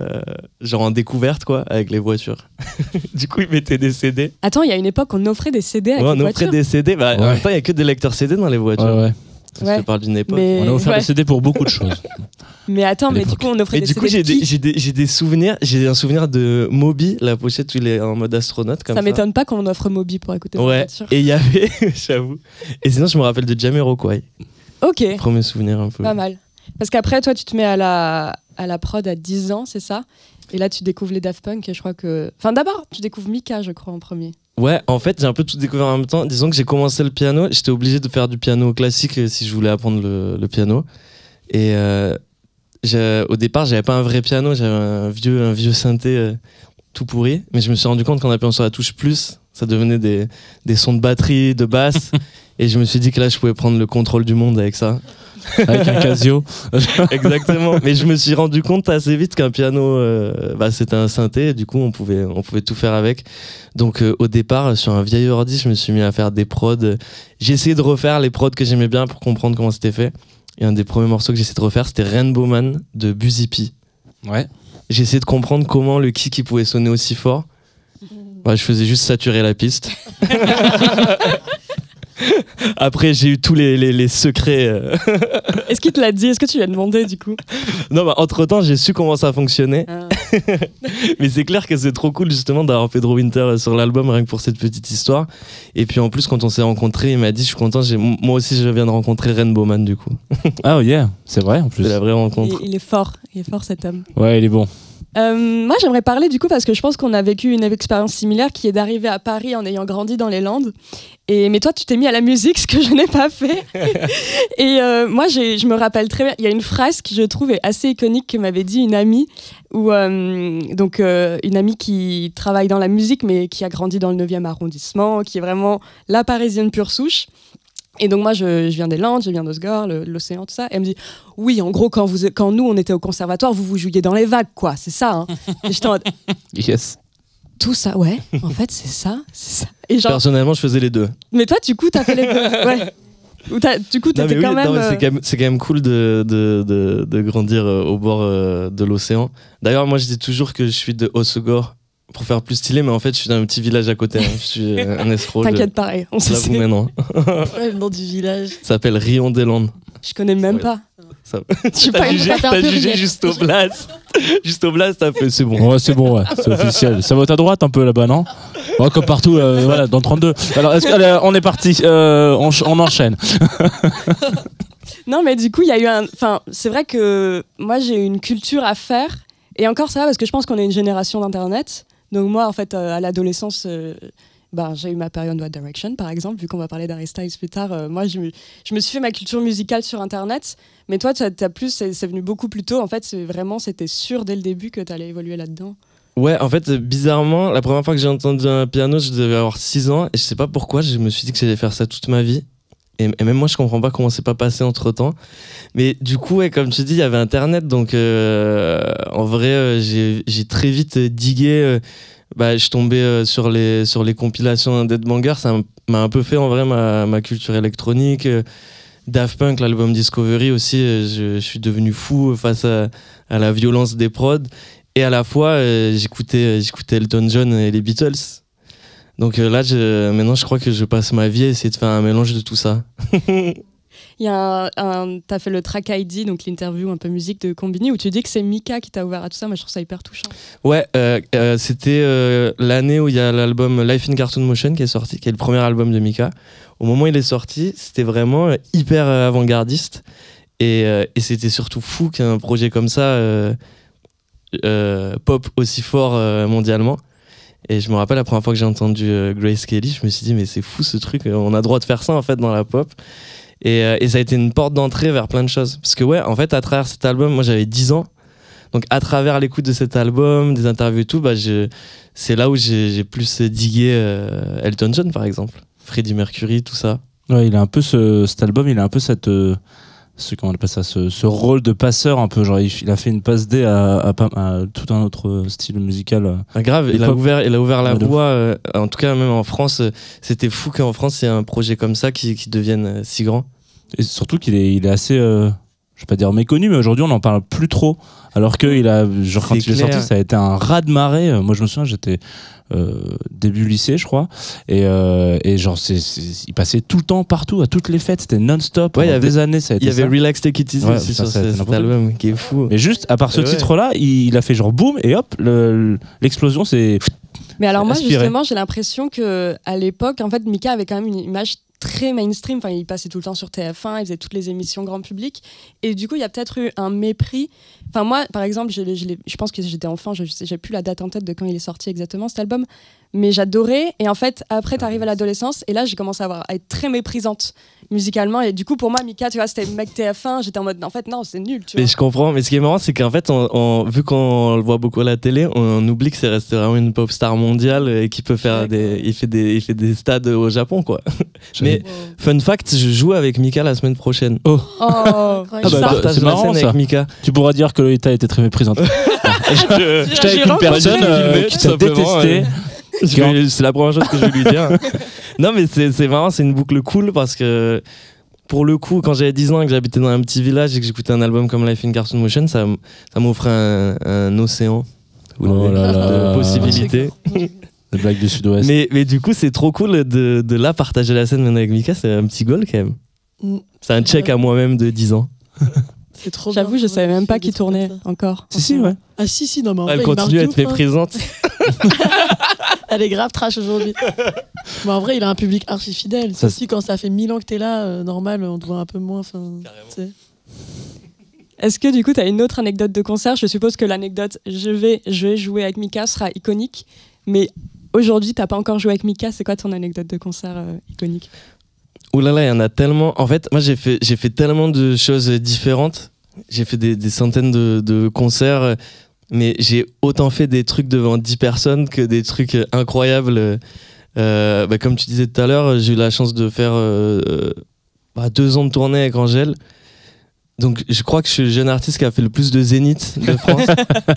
genre en découverte, quoi, avec les voitures. (laughs) du coup, il mettait des CD. Attends, il y a une époque, on offrait des CD avec Ouais, les on offrait voitures. des CD. Bah, En Ouais. même temps, il n'y a que des lecteurs CD dans les voitures. Ouais, Je Ouais. te parle d'une époque. Mais, On a offert ouais. des CD pour beaucoup de choses. (laughs) mais attends, mais du coup, on offrait Mais des du CD. coup, j'ai de des, qui j'ai des, j'ai des souvenirs. J'ai un souvenir de Moby, la pochette où il est en mode astronaute. Comme ça ça. m'étonne pas qu'on offre Moby pour écouter Ouais, et il y avait, (laughs) j'avoue. Et sinon, je me rappelle de Jamiroquai. Ok, Premier souvenir un peu. pas mal. Parce qu'après, toi, tu te mets à la, à la prod à 10 ans, c'est ça? Et là, tu découvres les Daft Punk et je crois que. Enfin, d'abord, tu découvres Mika, je crois, en premier. Ouais, en fait, j'ai un peu tout découvert en même temps. Disons que j'ai commencé le piano, j'étais obligé de faire du piano classique euh, si je voulais apprendre le, le piano. Et euh, au départ, j'avais pas un vrai piano, j'avais un vieux, un vieux synthé euh, tout pourri. Mais je me suis rendu compte qu'en appuyant sur la touche plus, ça devenait des, des sons de batterie, de basse. (laughs) et je me suis dit que là, je pouvais prendre le contrôle du monde avec ça. Avec un Casio. (laughs) Exactement. Mais je me suis rendu compte assez vite qu'un piano, euh, bah, c'était un synthé. Et du coup, on pouvait, on pouvait tout faire avec. Donc, euh, au départ, sur un vieil ordi, je me suis mis à faire des prods. J'ai essayé de refaire les prods que j'aimais bien pour comprendre comment c'était fait. Et un des premiers morceaux que j'ai essayé de refaire, c'était Rainbow Man de Buzipi. Ouais. J'ai essayé de comprendre comment le kick il pouvait sonner aussi fort. Ouais, je faisais juste saturer la piste. (laughs) (laughs) Après, j'ai eu tous les, les- les secrets. euh, (laughs) Est-ce qu'il te l'a dit? Est-ce que tu lui as demandé, du coup? Non, bah, entre temps, j'ai su comment ça fonctionnait. Ah. (laughs) Mais c'est clair que c'est trop cool justement d'avoir Pedro Winter sur l'album, rien que pour cette petite histoire. Et puis en plus, quand on s'est rencontrés, il m'a dit Je suis content, moi aussi je viens de rencontrer Rainbow Man du coup. Ah, oh yeah, c'est vrai en plus. C'est la vraie il, rencontre. il est fort, il est fort cet homme. Ouais, il est bon. Euh, moi, j'aimerais parler du coup parce que je pense qu'on a vécu une expérience similaire qui est d'arriver à Paris en ayant grandi dans les Landes. Et mais toi, tu t'es mis à la musique, (laughs) ce que je n'ai pas fait. (laughs) et euh, moi, je me rappelle très bien. Il y a une phrase qui je trouve est assez iconique que m'avait dit une amie, ou donc euh, une amie qui travaille dans la musique mais qui a grandi dans le 9e arrondissement, qui est vraiment la Parisienne pure souche. Et donc moi, je, je viens des Landes, je viens d'Osgore, le- l'océan, tout ça. Et elle me dit, oui, en gros, quand, vous, quand nous, on était au conservatoire, vous vous jouiez dans les vagues, quoi. C'est ça. Hein. Et j'étais en mode, Yes. tout ça, ouais. En fait, c'est ça, c'est ça. Et genre, Personnellement, je faisais les deux. mais toi, du coup, t'as fait les deux. Ouais. Ou t'as- du coup, Non, t'étais oui, quand même. euh, c'est quand même, c'est quand même cool de, de, de, de grandir euh, au bord euh, de l'océan. D'ailleurs, moi je dis toujours que je suis de Osegor pour faire plus stylé, mais en fait, je suis d'un petit village à côté. hein. Je suis euh, (laughs) un escroc. je- T'inquiète, pareil. On se sait. maintenant. (laughs) Ouais, le nom du village. Ça s'appelle Rion des Landes. Je connais même Ouais. pas. Ça- (laughs) suis T'as jugé, jugé juste au blast. juste au blast, t'as fait, c'est bon. Ouais, c'est bon, ouais, c'est officiel. Ça vote à droite un peu là-bas, non? Ouais, Comme partout, euh, voilà, dans 32. Alors, est-ce que- allez, on est parti, euh, on, on enchaîne. Non, mais du coup, il y a eu un. Enfin, c'est vrai que moi, j'ai une culture à faire. Et encore ça, va, parce que je pense qu'on est une génération d'Internet. Donc, moi, en fait, euh, à l'adolescence, euh, ben, j'ai eu ma période One Direction, par exemple, vu qu'on va parler d'Harry Styles plus tard. euh, moi, je me, je me suis fait ma culture musicale sur Internet. Mais toi, as plus, c'est venu beaucoup plus tôt. En fait, vraiment, c'était sûr dès le début que tu allais évoluer là-dedans. Ouais, en fait, bizarrement, la première fois que j'ai entendu un piano, je devais avoir 6 ans et je sais pas pourquoi, je me suis dit que j'allais faire ça toute ma vie. Et, même moi, je comprends pas comment c'est pas passé entre temps. Mais du coup, comme tu dis, il y avait Internet. Donc, euh, en vrai, euh, j'ai très vite digué. euh, bah, je tombais sur, les, sur les compilations Dead Banger. Ça m'a un peu fait en vrai ma, culture électronique. Daft Punk, l'album Discovery aussi, je, suis devenu fou face à, la violence des prods. Et à la fois, j'écoutais Elton John et les Beatles. Donc euh, là, je, maintenant, je crois que je passe ma vie à essayer de faire un mélange de tout ça. (laughs) Il y a un, t'as fait le track ID, donc l'interview un peu musique de Combini, où tu dis que c'est Mika qui t'a ouvert à tout ça. Moi, je trouve ça hyper touchant. Ouais, euh, euh, c'était euh, l'année où il y a l'album Life in Cartoon Motion qui est sorti, qui est le premier album de Mika. Au moment où il est sorti, c'était vraiment hyper avant-gardiste. Et, et c'était surtout fou qu'un projet comme ça pop aussi fort mondialement. Et je me rappelle la première fois que j'ai entendu euh, Grace Kelly, je me suis dit, mais c'est fou ce truc, euh, on a droit de faire ça en fait dans la pop. Et, euh, et ça a été une porte d'entrée vers plein de choses. Parce que, ouais, en fait, à travers cet album, moi j'avais 10 ans. Donc, à travers l'écoute de cet album, des interviews et tout, bah, c'est là où j'ai plus digué Elton John, par exemple. Freddie Mercury, tout ça. Ouais, il a un peu ce, cet album, il a un peu cette, ce, comment on appelle ça, ce, ce rôle de passeur un peu. Genre, il, a fait une passe D à, à pas- à tout un autre style musical. euh. Ah, grave, il a, ouvert, il a ouvert la voie. euh, en tout cas, même en France, euh, c'était fou qu'en France, il y ait un projet comme ça qui, qui devienne si grand. Et surtout qu'il est, il est assez, euh, je vais pas dire méconnu, mais aujourd'hui on n'en parle plus trop. Alors que il a, genre quand il est sorti, ça a été un raz de marée. Moi je me souviens, j'étais début lycée, je crois, et, euh, et genre c'est, il passait tout le temps partout, à toutes les fêtes, c'était non-stop. Ouais, il y avait- des années, ça a Il y avait ça. Relax Take It Easy Ouais, aussi ça, sur ça cet album, qui est fou. Mais juste à part ce Ouais. titre-là, il, il a fait genre boum et hop, le- l'explosion c'est. Mais alors moi Aspiré. justement j'ai l'impression que à l'époque en fait Mika avait quand même une image très mainstream. Enfin il passait tout le temps sur TF1, il faisait toutes les émissions grand public et du coup il y a peut-être eu un mépris. Enfin moi par exemple je, pense que j'étais enfant, je j'ai plus la date en tête de quand il est sorti exactement cet album, mais j'adorais et en fait après tu arrives à l'adolescence et là j'ai commencé à, avoir, à être très méprisante musicalement et du coup pour moi Mika tu vois c'était le mec TF1, j'étais en mode en fait non c'est nul tu vois. Mais je comprends, mais ce qui est marrant, c'est qu'en fait, on, on- vu qu'on le voit beaucoup à la télé, on, on oublie que c'est resté vraiment une pop star mondiale et qui peut faire des, il fait des, il fait des stades au Japon, quoi. Mais fun fact, je joue avec Mika la semaine prochaine. Oh, Oh, Ah je bah, partage c'est marrant, scène ça. avec Mika. tu pourras dire que Lolita était très méprisante. (laughs) Je- J'étais avec une personne euh, filmé, qui t'a détesté. Je vais- C'est la première chose que je vais lui dire. (laughs) non, mais c'est marrant, c'est une boucle cool parce que pour le coup, quand j'avais 10 ans et que j'habitais dans un petit village et que j'écoutais un album comme Life in Cartoon Motion, ça, ça m'offrait un, un océan Oh là là. de possibilités. Les blagues du Sud-Ouest. Mais, mais du coup, c'est trop cool de, de là partager la scène maintenant avec Mika. C'est un petit goal quand même. Mm. C'est un check à moi-même de 10 ans. (laughs) C'est trop. J'avoue je savais même pas comme tournait encore. Si, si, ouais. Ah si, si, non, mais en Elle vrai, continue à être hein. méprisante. (laughs) Elle est grave trash aujourd'hui. (laughs) mais en vrai, il a un public archi fidèle. Ça, aussi, quand ça fait 1000 ans que t'es là, euh, normal, on te voit un peu moins. Est-ce que du coup, tu as une autre anecdote de concert? Je suppose que l'anecdote je vais, je vais jouer avec Mika sera iconique. Mais aujourd'hui, t'as pas encore joué avec Mika. C'est quoi ton anecdote de concert euh, iconique? Ouh là là, il y en a tellement. En fait, moi, j'ai fait, j'ai fait tellement de choses différentes. J'ai fait des, des centaines de, de concerts, mais j'ai autant fait des trucs devant 10 personnes que des trucs incroyables. Euh, bah, comme tu disais tout à l'heure, j'ai eu la chance de faire euh, euh, bah, deux ans de tournée avec Angèle. Donc, je crois que je suis le jeune artiste qui a fait le plus de zéniths de France.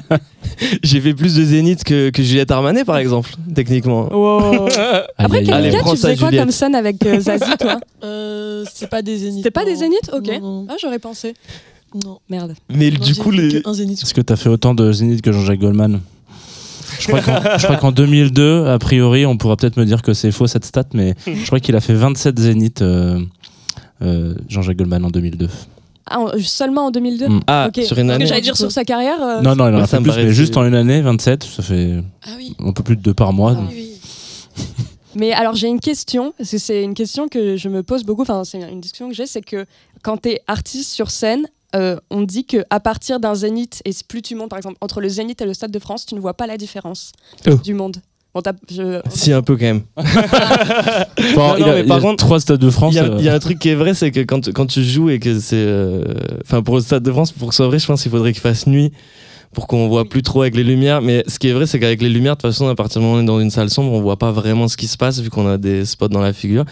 (laughs) j'ai fait plus de zéniths que, que Juliette Armanet, par exemple, techniquement. Wow. (laughs) Après, Allez, prends tu ça, faisais quoi Juliette. comme scène avec euh, Zazie, toi Euh, c'est pas des zéniths. C'était pas des zéniths Ok. Non, non. Ah, j'aurais pensé. Non. Merde. Mais Non, du coup, fait le, que un zénith. Est-ce que tu as fait autant de zénith que Jean-Jacques Goldman je crois, qu'en, je crois qu'en 2002, a priori, on pourra peut-être me dire que c'est faux cette stat, mais je crois qu'il a fait 27 zéniths, euh, euh, Jean-Jacques Goldman en 2002. Ah, en- seulement en 2002 Mm. Ah, Ok. sur une Parce année. que j'allais dire sur sa carrière. euh, non, non, il en a fait plus, mais juste en une année, 27, ça fait Ah oui. un peu plus de deux par mois. donc. oui. Mais alors j'ai une question, parce que c'est une question que je me pose beaucoup, enfin c'est une discussion que j'ai, c'est que quand tu es artiste sur scène, euh, on dit que à partir d'un zénith, et plus tu montes par exemple entre le zénith et le stade de France, tu ne vois pas la différence Oh. du monde. Bon, je- Si, un peu quand même. (laughs) Bon, Non, il non, a, mais il par contre, trois stades de France. Il y, a, euh, il y a un truc qui est vrai, c'est que quand, quand tu joues et que c'est. euh, Enfin, pour le Stade de France, pour que ce soit vrai, je pense qu'il faudrait qu'il fasse nuit pour qu'on voit plus trop avec les lumières. Mais ce qui est vrai, c'est qu'avec les lumières, de toute façon, à partir du moment où on est dans une salle sombre, on voit pas vraiment ce qui se passe vu qu'on a des spots dans la figure.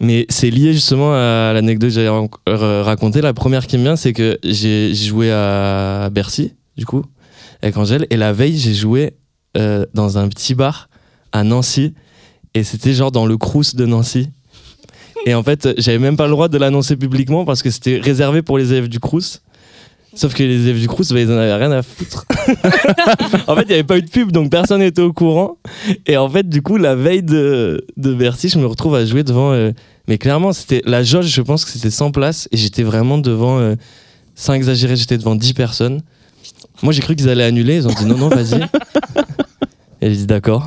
Mais c'est lié justement à l'anecdote que j'avais racontée. La première qui me vient, c'est que j'ai j'ai joué à Bercy, du coup, avec Angèle. Et la veille, j'ai joué euh, dans un petit bar à Nancy. Et c'était genre dans le Crous de Nancy. Et en fait, j'avais même pas le droit de l'annoncer publiquement parce que c'était réservé pour les élèves du Crous. Sauf que les élèves du Crous, bah, ils en avaient rien à foutre. (laughs) en fait, il n'y avait pas eu de pub, donc personne n'était au courant. Et en fait, du coup, la veille de, de Bercy, je me retrouve à jouer devant. euh, mais clairement, c'était la jauge, je pense que c'était 100 places. Et j'étais vraiment devant. euh, sans exagérer, j'étais devant 10 personnes. Moi, j'ai cru qu'ils allaient annuler. Ils ont dit non, non, vas-y. (laughs) Et j'ai dit d'accord.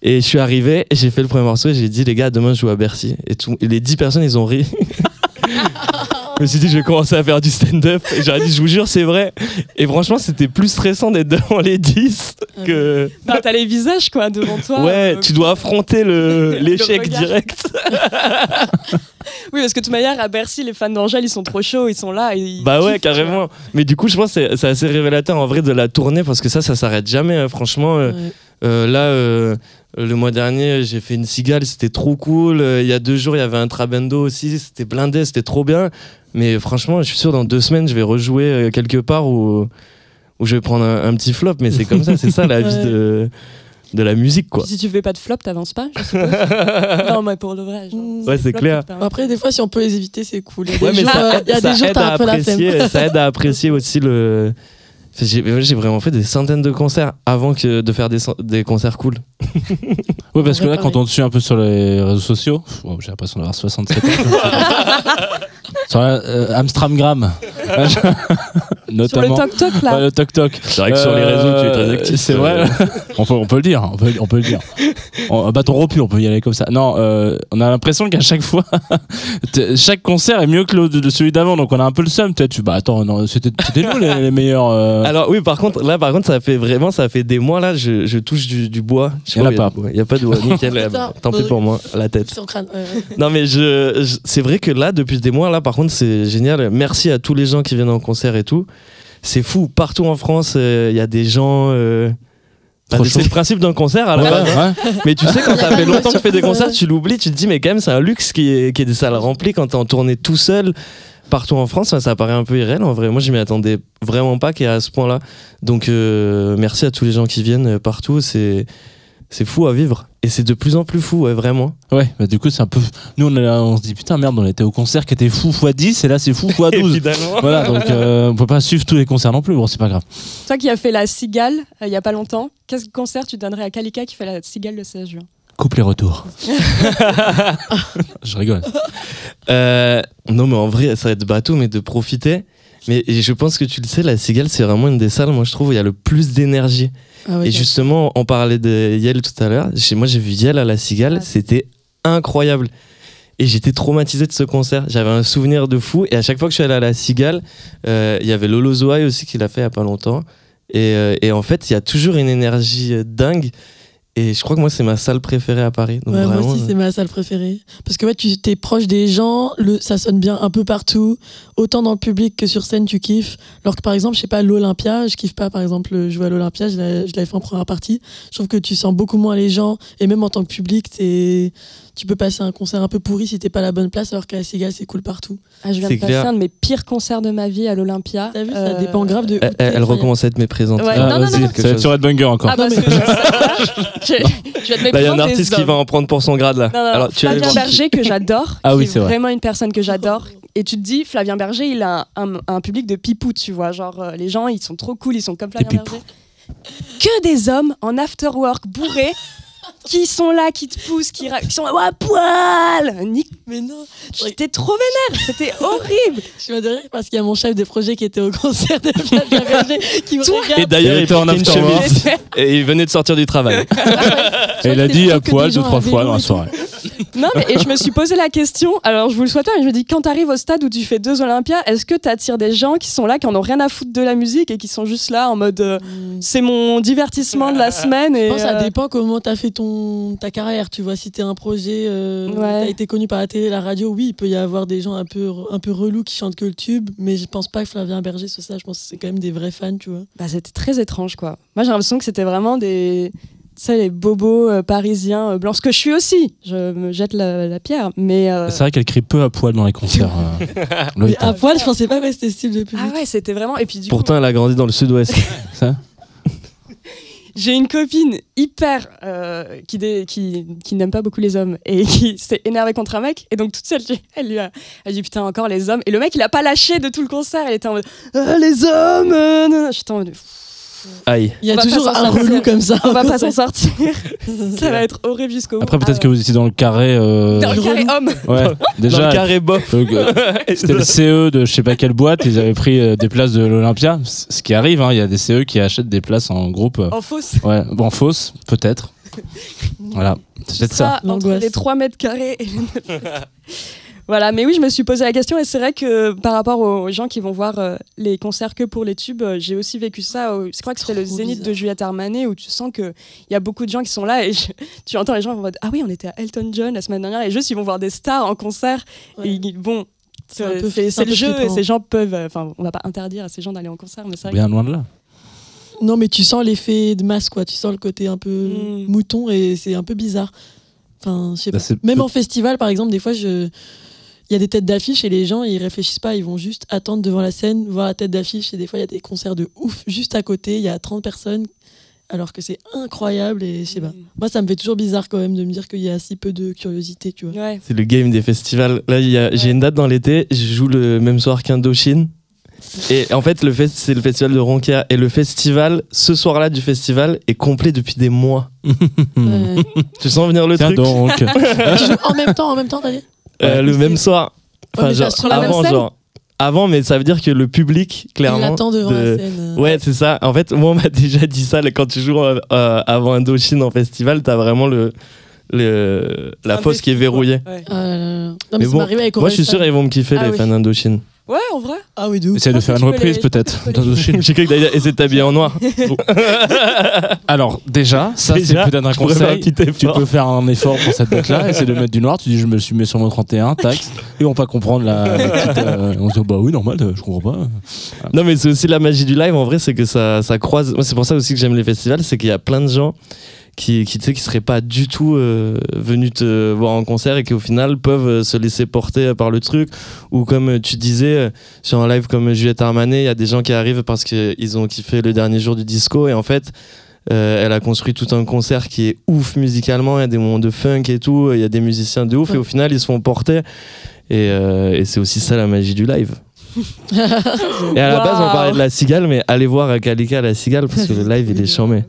Et je suis arrivé, j'ai fait le premier morceau et j'ai dit les gars, demain je joue à Bercy. Et, et les 10 personnes, ils ont ri. (laughs) je me suis dit, je vais commencer à faire du stand-up. Et j'aurais dit, je vous jure, c'est vrai. Et franchement, c'était plus stressant d'être devant les 10 que. Bah, t'as les visages, quoi, devant toi. Ouais, euh, tu dois affronter le- (laughs) l'échec direct. (laughs) Oui, parce que de toute manière, à Bercy, les fans d'Angèle, ils sont trop chauds, ils sont là. Et ils Bah ouais, kiffent, carrément. Mais du coup, je pense que c'est- c'est assez révélateur en vrai de la tournée parce que ça, ça s'arrête jamais. hein. Franchement, euh, Ouais. Euh, là, euh, le mois dernier, j'ai fait une cigale, c'était trop cool. Euh, Il y a deux jours, il y avait un Trabendo aussi, c'était blindé, c'était trop bien. Mais franchement, je suis sûr, dans deux semaines, je vais rejouer quelque part où, où je vais prendre un, un petit flop. Mais c'est comme ça, c'est ça la (laughs) vie de, de la musique, quoi. Si tu fais pas de flop, t'avances pas, je suppose. (laughs) non, mais pour le vrai. genre, Mm. Ouais, c'est clair. Après, des fois, si on peut les éviter, c'est cool. Il y a des Ouais, mais jours, ça, aide- il y a ça des jours, aide t'as à un peu la flemme. apprécier, ça aide à apprécier aussi le. J'ai vraiment fait des centaines de concerts avant que de faire des, concerts cool. (laughs) Oui, parce que là, quand on te suit un peu sur les réseaux sociaux, wow, j'ai l'impression d'avoir 67 ans. (laughs) sur la- euh, Amstramgram, Sur le notamment. toc-toc, là. Ouais, le toc toc. C'est vrai que sur les réseaux, tu es très actif. C'est vrai. on, peut, on peut le dire. On peut, on peut le dire. On, un bâton rompu, on peut y aller comme ça. Non, euh, on a l'impression qu'à chaque fois, (laughs) chaque concert est mieux que le, celui d'avant. Donc on a un peu le seum. Tu bah attends, non, c'était c'était nous les, les meilleurs. Alors oui, par contre, là, par contre, ça fait vraiment, ça fait des mois là, je, je touche du, du bois. Je sais Y en a il pas. Il y a pas de bois. Nickel. (laughs) Tant pis pour moi, la tête. Sur le crâne, ouais, ouais. Non mais je, je- c'est vrai que là depuis des mois là par contre c'est génial. Merci à tous les gens qui viennent en concert et tout. C'est fou partout en France euh, il y a des gens. euh, bah, c'est le principe d'un concert à la ouais, base. hein. ouais. Mais tu sais quand (laughs) Il ça fait longtemps que tu fais des concerts tu l'oublies tu te dis mais quand même c'est un luxe qui est, qui est des salles remplies quand t'es en tournée tout seul partout en France ça paraît un peu irréel en vrai moi je m'y attendais vraiment pas qu'il y ait à ce point là donc euh, merci à tous les gens qui viennent euh, partout c'est c'est fou à vivre et c'est de plus en plus fou ouais vraiment Ouais, bah, du coup, c'est un peu. Nous, on, est là, on se dit putain, merde, on était au concert qui était fou x 10 et là, c'est fou x 12. (laughs) évidemment voilà, donc euh, on peut pas suivre tous les concerts non plus. Bon, c'est pas grave. Toi qui as fait la cigale euh, il y a pas longtemps, quel concert tu donnerais à Kalika qui fait la cigale le 16 juin? Coupe les retours. (laughs) Je rigole. Euh, non, mais en vrai, ça va être bateau, mais de profiter. Mais je pense que tu le sais, la Cigale, c'est vraiment une des salles, moi, je trouve, où il y a le plus d'énergie. Ah Et justement, on parlait de Yel tout à l'heure. Chez moi, j'ai vu Yel à la Cigale, Ah. c'était incroyable. Et j'étais traumatisé de ce concert. J'avais un souvenir de fou. Et à chaque fois que je suis allé à la Cigale, euh, il y avait Lolo Zoaï aussi qui l'a fait il y a pas longtemps. Et, euh, et en fait, il y a toujours une énergie dingue. Et je crois que moi, c'est ma salle préférée à Paris. Donc Ouais, moi vraiment, aussi, euh, c'est ma salle préférée. Parce que ouais, tu es proche des gens, le, ça sonne bien un peu partout, autant dans le public que sur scène, tu kiffes. Alors que par exemple, je sais pas, l'Olympia, je kiffe pas par exemple jouer à l'Olympia, je l'avais fait en première partie. Je trouve que tu sens beaucoup moins les gens, et même en tant que public, t'es- tu peux passer un concert un peu pourri si t'es pas à la bonne place, alors qu'à Cigale, c'est cool partout. Ah, je viens C'est de passer clair. un de mes pires concerts de ma vie à l'Olympia. T'as vu, ça Euh, dépend grave de. où elle, elle recommence à être méprisante. Ouais, Ah, non, non, vas-y, non, quelque ça va être sur Headbanger encore. Ah, (laughs) parce il y a un artiste qui va en prendre pour son grade là. Non, non, Alors, tu Flavien. Berger que j'adore, (laughs) Ah qui oui, est c'est vrai. vraiment une personne que j'adore. Et tu te dis, Flavien Berger, il a un, un- un public de pipou, tu vois. Genre, euh, les gens, ils sont trop cool, ils sont comme Flavien. Berger. Que des hommes en after work bourrés qui sont là, qui te poussent, qui, ra- qui sont là, ouais, poil Nick, Mais non, J'étais trop vénère, c'était (laughs) horrible. Je me dirais parce qu'il y a mon chef de projet qui était au concert de Flavien (laughs) Berger qui me regarde. Et d'ailleurs, Il était en chemise. (laughs) et il venait de sortir du travail. Et il a dit à poil deux, trois fois dans la soirée. (laughs) Non, mais et je me suis posé la question, alors je vous le souhaite pas, mais je me dis, quand t'arrives au stade où tu fais deux Olympias, est-ce que t'attires des gens qui sont là, qui en ont rien à foutre de la musique et qui sont juste là en mode euh, Hmm. c'est mon divertissement de la semaine Je et pense que ça euh, dépend comment t'as fait ton ta carrière. Tu vois, si t'es un projet, euh, Ouais. t'as été connu par la télé, la radio, oui, il peut y avoir des gens un peu un peu relous qui chantent que le tube, mais je pense pas que Flavien Berger soit ça. Je pense que c'est quand même des vrais fans, tu vois. bah, c'était très étrange quoi. Moi j'ai l'impression que c'était vraiment des sais, les bobos euh, parisiens euh, blancs, ce que je suis aussi. Je me jette la, la pierre, mais. euh, C'est vrai qu'elle crie peu à poil dans les concerts. euh, (laughs) Mais Lolita. à poil, je pensais pas que c'était ce style de public. Ah ouais, c'était vraiment. Et puis du coup, Pourtant, elle a grandi dans le sud-ouest. (laughs) Ça (laughs) j'ai une copine hyper euh, qui, dé- qui, qui n'aime pas beaucoup les hommes et qui s'est énervée contre un mec. Et donc, toute seule, elle lui a, elle dit Putain, encore les hommes. Et le mec, il a pas lâché de tout le concert. Elle était en mode Ah, Les hommes euh, non, non. J'étais en mode Aïe. Il y a toujours un relou comme ça. On va pas s'en sortir. (laughs) Ça va être horrible jusqu'au bout. Après, peut-être Ah que vous étiez dans le carré. euh. Dans le carré homme. Ouais, (laughs) Dans déjà. le carré bof. euh, C'était le CE de je sais pas quelle boîte, ils avaient pris euh, des places de l'Olympia. Ce qui arrive, hein, il y a des CE qui achètent des places en groupe. euh, En fausse. Ouais, bon, fausse, peut-être. (laughs) Voilà, c'est peut-être ça. Ça, entre les 3 mètres carrés et les 9 mètres. Voilà, mais oui, je me suis posé la question et c'est vrai que par rapport aux gens qui vont voir euh, les concerts que pour les tubes, euh, j'ai aussi vécu ça. au- je crois que c'était le Zénith bizarre. de Juliette Armanet où tu sens qu'il y a beaucoup de gens qui sont là et je- tu entends les gens en mode Ah oui, on était à Elton John la semaine dernière et juste ils vont voir des stars en concert Ouais. et ils- bon. C'est un C'est le jeu et ces gens peuvent. euh, Enfin, on va pas interdire à ces gens d'aller en concert, mais c'est vrai. Bien loin de là. Non, mais tu sens l'effet de masse, quoi. Tu sens le côté un peu Mm. mouton et c'est un peu bizarre. Enfin, je sais Bah, pas. Même en festival, par exemple, des fois, je. Il y a des têtes d'affiche et les gens, ils réfléchissent pas, ils vont juste attendre devant la scène, voir la tête d'affiche. Et des fois, il y a des concerts de ouf juste à côté, il y a 30 personnes, alors que c'est incroyable. Et je sais pas. Moi, ça me fait toujours bizarre quand même de me dire qu'il y a si peu de curiosité, tu vois. Ouais. C'est le game des festivals. Là, il y a- j'ai une date dans l'été, je joue le même soir qu'Indochine. Et en fait, le fest, c'est le festival de Ronquière. Et le festival, ce soir-là du festival, est complet depuis des mois. (laughs) Tu sens venir le Tiens truc? donc. (laughs) tu joues en même temps, en même temps, t'as dit? Euh, Le même soir. Enfin, genre, sur la même avant, scène genre. Avant, mais ça veut dire que le public, Il clairement. attend devant de- la scène. euh. Ouais, c'est ça. En fait, moi, on m'a (laughs) déjà dit ça. Quand tu joues euh, euh, avant Indochine en festival, t'as vraiment le, le, la fosse qui est verrouillée. Ouais. Ah. Non, mais, bon, avec Moi, je suis sûr, ils vont me kiffer, Ah les oui. fans d'Indochine. Ouais, en vrai. Ah oui, de ouf. Essaye de pense faire une reprise les- peut-être d'Indochine. J'ai cru que t'allais essayer de t'habiller en noir. (laughs) Alors, déjà, ça c'est peut-être un conseil. Tu effort. peux faire un effort pour cette date-là, (laughs) essayer de mettre du noir. Tu dis, je me suis mis sur mon 31, taxe. Ils vont pas comprendre la, la petite. euh, on se dit, bah oui, normal, euh, je comprends pas. Non, mais c'est aussi la magie du live. En vrai, c'est que ça, ça croise. Moi, c'est pour ça aussi que j'aime les festivals. C'est qu'il y a plein de gens qui, qui, tu sais, qui seraient pas du tout euh, venus te voir en concert et qui, au final, peuvent euh, se laisser porter par le truc. Ou comme euh, tu disais, sur un live comme Juliette Armanet, il y a des gens qui arrivent parce qu'ils ont kiffé le dernier jour du disco. Et en fait, euh, elle a construit tout un concert qui est ouf musicalement. Il y a des moments de funk et tout. Il y a des musiciens de ouf. Et au final, ils se font porter. Et, euh, et c'est aussi ça la magie du live. (laughs) Et à la base, on parlait de la cigale, mais allez voir Kalika la cigale parce que le live il est charmé.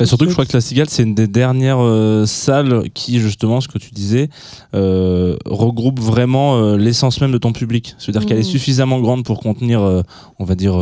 Et surtout que je crois que la Cigale, c'est une des dernières euh, salles qui, justement, ce que tu disais, euh, regroupe vraiment euh, l'essence même de ton public. C'est-à-dire qu'elle est Mhm. suffisamment grande pour contenir, on va dire,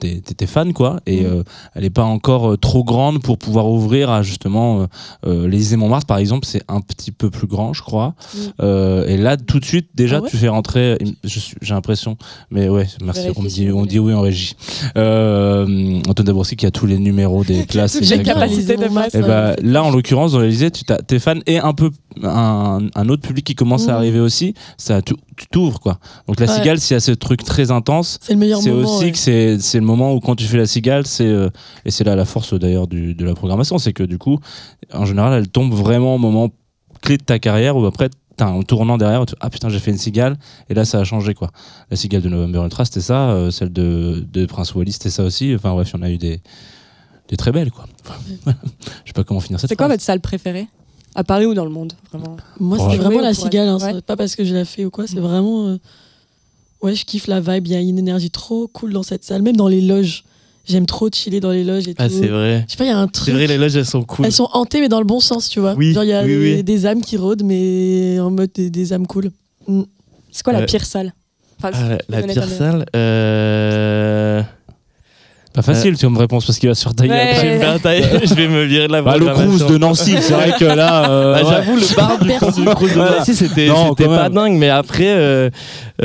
tes, fans, quoi. Et euh, elle n'est pas encore trop grande pour pouvoir ouvrir à, justement, l'Élysée Montmartre, par exemple, c'est un petit peu plus grand, je crois. Euh, et là, tout de suite, déjà, Ah ouais tu fais rentrer, j'ai l'impression, mais ouais, merci, on me dit, on dit oui en régie. Antoine Dabrowski qui a tous les numéros des (laughs) places. Capacité de masse. Et bah, là, en l'occurrence, dans l'Elysée, tes fans et un peu un, un autre public qui commence à Mhm. arriver aussi. Ça, tu t'ouvres quoi. Donc la Ouais. cigale, s'il y a ce truc très intense, C'est le meilleur c'est moment. aussi ouais. que c'est c'est le moment où quand tu fais la cigale, c'est euh, et c'est là la force d'ailleurs de la programmation, c'est que du coup, en général, elle tombe vraiment au moment clé de ta carrière où après t'as un tournant derrière, tu- ah putain j'ai fait une cigale et là ça a changé quoi. La cigale de November Ultra c'était ça, euh, celle de, de Prince Wally c'était ça aussi. Enfin bref, il y en a eu des des très belles quoi. Enfin. (laughs) Je sais pas comment finir cette C'est quoi votre salle préférée? À Paris ou dans le monde Vraiment? Moi, c'est vraiment la cigale. Hein, c'est pas parce que je la fais ou quoi. C'est Mm. vraiment. euh, Ouais, je kiffe la vibe. Il y a une énergie trop cool dans cette salle. Même dans les loges. J'aime trop chiller dans les loges et Ah, tout. c'est vrai. Je sais pas, il y a un C'est truc. vrai, les loges elles sont cool. Elles sont hantées, mais dans le bon sens, tu vois. Oui, Genre, il y a oui, des, oui. des âmes qui rôdent, mais en mode des, des âmes cool. C'est quoi la Ouais. pire salle? Enfin, Ah, la- la pire salle euh... Pas facile comme réponse parce qu'il va se faire tailler Ouais. Je après. vais me faire tailler, je vais me virer de la Bah, le cruise de Nancy, c'est vrai que là. euh, Bah, ouais. J'avoue, le bar du, de. Nancy, c'était pas dingue, mais après, euh, Euh,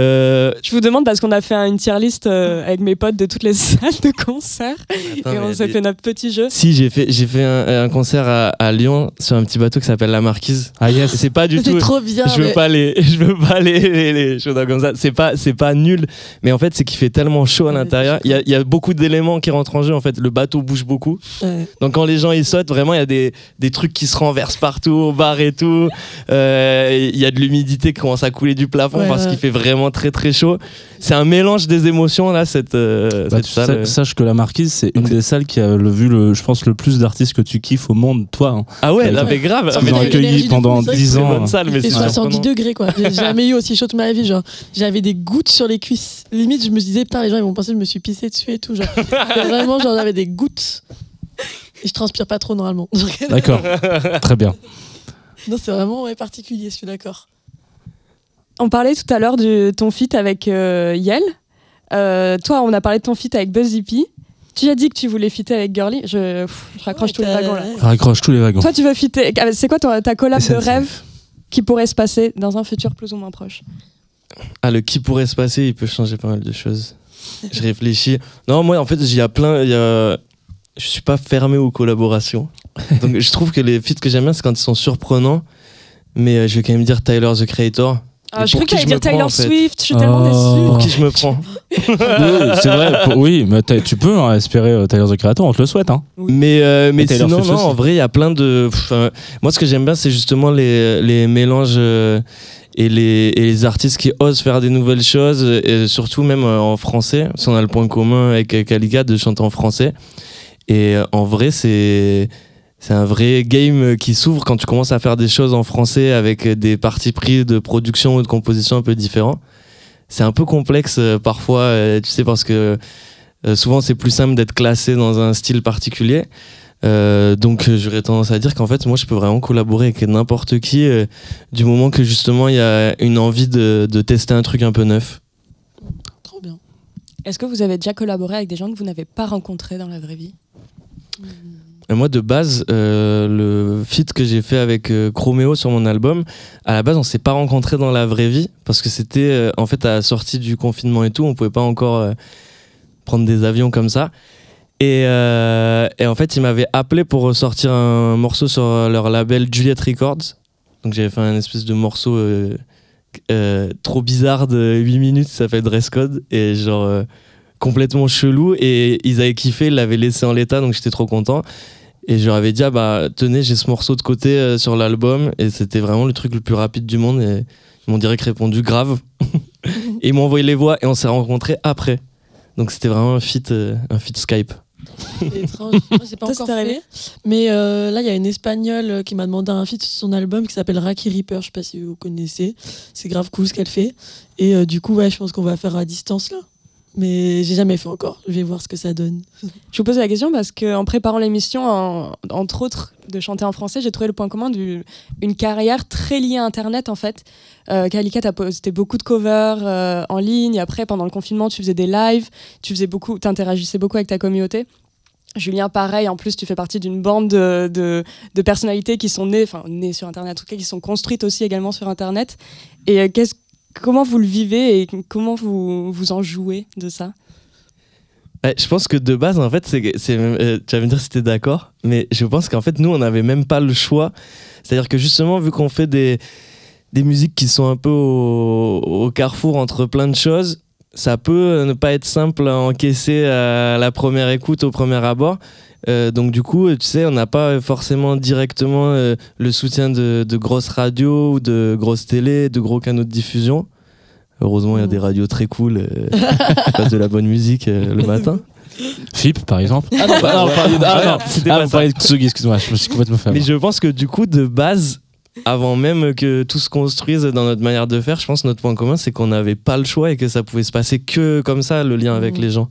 Je vous demande parce qu'on a fait une tier list euh, avec mes potes de toutes les (laughs) salles de concert attends, et on s'est des- fait notre petit jeu. Si, j'ai fait, j'ai fait un, un concert à, à Lyon sur un petit bateau qui s'appelle La Marquise. Ah yes. C'est pas du C'est tout. trop bien. je veux mais- pas les (laughs) je veux pas les, les, les choses comme ça c'est pas c'est pas nul mais en fait c'est qu'il fait tellement chaud à Ouais, l'intérieur il y a, il y a beaucoup d'éléments qui rentrent en jeu en fait le bateau bouge beaucoup Ouais. donc quand les gens ils sautent vraiment il y a des, des trucs qui se renversent partout au bar et tout Euh, il y a de l'humidité qui commence à couler du plafond Ouais, parce ouais. qu'il fait vraiment très très chaud c'est un mélange des émotions là cette, euh, Bah, cette tu salle sais- sache que la Marquise, c'est une des salles qui a le, vu, le, je pense, le plus d'artistes que tu kiffes au monde, toi. hein. ah ouais là mais grave Ils accueilli pendant fou, c'est vrai 10 c'est une ans. bonne salle mais c'est 70 surprenant. degrés quoi. J'ai jamais eu aussi chaud de ma vie. Genre, j'avais des gouttes sur les cuisses. Limite, je me disais, putain, les gens ils vont penser que je me suis pissé dessus et tout. Genre, (laughs) vraiment, genre, j'avais des gouttes. Et je transpire pas trop normalement. (laughs) D'accord. (laughs) Très bien. non, c'est vraiment ouais, particulier, je suis d'accord. On parlait tout à l'heure de ton feat avec euh, Yel. Euh, toi, on a parlé de ton feat avec Buzz Hippie. Tu as dit que tu voulais fitter avec Girly. Je, pff, je raccroche Ouais, tous les wagons là. Raccroche tous les wagons. Toi, tu veux fitter. ah, C'est quoi ton- ta collab de rêve qui pourrait se passer dans un futur plus ou moins proche? Ah, le qui pourrait se passer, il peut changer pas mal de choses. Je réfléchis. Non, moi, en fait, il y a plein. Y a... Je suis pas fermé aux collaborations. Donc, je trouve que les feats que j'aime bien, c'est quand ils sont surprenants. Mais euh, je vais quand même dire Tyler, the Creator. Ah, Je crois que t'allais dire Taylor Swift. Je suis tellement Oh. déçue. Pour qui je me prends (laughs) Oui, c'est vrai. pour- oui, mais t'as- tu peux hein, espérer euh, Tyler the Creator, on te le souhaite. Hein. Mais, euh, mais Et Taylor sinon, Swift non, aussi. en vrai, il y a plein de. pff, euh, moi, ce que j'aime bien, c'est justement les, les mélanges euh, et, les, et les artistes qui osent faire des nouvelles choses, et surtout même euh, en français. Parce qu'on a le point commun avec euh, Kalika de chanter en français. Et euh, en vrai, c'est. C'est un vrai game qui s'ouvre quand tu commences à faire des choses en français avec des partis pris de production ou de composition un peu différents. C'est un peu complexe euh, parfois, euh, tu sais, parce que euh, souvent c'est plus simple d'être classé dans un style particulier. Euh, donc j'aurais tendance à dire qu'en fait moi je peux vraiment collaborer avec n'importe qui euh, du moment que justement il y a une envie de, de tester un truc un peu neuf. Trop bien. Est-ce que vous avez déjà collaboré avec des gens que vous n'avez pas rencontrés dans la vraie vie? Et moi de base euh, le feat que j'ai fait avec euh, Chromeo sur mon album, à la base on s'est pas rencontrés dans la vraie vie parce que c'était euh, en fait à la sortie du confinement et tout, on pouvait pas encore euh, prendre des avions comme ça. Et, euh, en fait, ils m'avaient appelé pour ressortir un morceau sur leur label Juliet Records. Donc j'avais fait un espèce de morceau euh, euh, trop bizarre de 8 minutes, ça s'appelle Dress Code, et genre euh, complètement chelou. Et ils avaient kiffé, ils l'avaient laissé en l'état, donc j'étais trop content. Et je leur avais dit, ah bah tenez, j'ai ce morceau de côté euh, sur l'album, et c'était vraiment le truc le plus rapide du monde. Et ils m'ont direct répondu, grave. (laughs) et ils m'ont envoyé les voix, et on s'est rencontrés après. Donc c'était vraiment un feat, euh, un feat Skype. C'est (laughs) étrange. C'est pas encore fait. Mais euh, là, il y a une espagnole qui m'a demandé un feat sur son album qui s'appelle Raki Reaper. Je sais pas si vous connaissez. C'est grave cool ce qu'elle fait. Et euh, du coup, ouais, je pense qu'on va faire à distance là. Mais j'ai jamais fait encore. Je vais voir ce que ça donne. (laughs) Je vous pose la question parce qu'en préparant l'émission, en- entre autres de chanter en français, j'ai trouvé le point commun d'une carrière très liée à Internet en fait. Euh, Kalika, t'as posté beaucoup de covers euh, en ligne. Après, pendant le confinement, tu faisais des lives, tu faisais beaucoup, t'interagissais beaucoup avec ta communauté. Julien, pareil, en plus, tu fais partie d'une bande de, de, de personnalités qui sont nées, enfin nées sur Internet, en tout cas, qui sont construites aussi également sur Internet. Et euh, qu'est-ce- comment vous le vivez et comment vous, vous en jouez de ça? Ouais, je pense que de base, en fait, c'est, euh, tu vas me dire si t'es d'accord, mais je pense qu'en fait, nous, on n'avait même pas le choix. C'est-à-dire que justement, vu qu'on fait des, des musiques qui sont un peu au carrefour entre plein de choses, ça peut ne pas être simple à encaisser à la première écoute, au premier abord. Euh, donc du coup, tu sais, on n'a pas forcément directement euh, le soutien de, de grosses radios ou de grosses télés, de gros canaux de diffusion. Heureusement, il y a des radios très cool euh, (laughs) qui passent de la bonne musique euh, le matin. FIP, par exemple. Ah non, Ah, vous parliez de- ah, non. c'était Ah, pas ça. parlez de Tsugi, excuse-moi, je me suis complètement (laughs) fait Mais je pense que du coup, de base, avant même que tout se construise dans notre manière de faire, je pense que notre point commun, c'est qu'on n'avait pas le choix et que ça pouvait se passer que comme ça, le lien avec Mhm. les gens.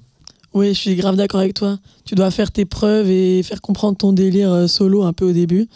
Oui, je suis grave d'accord avec toi. Tu dois faire tes preuves et faire comprendre ton délire euh, solo un peu au début.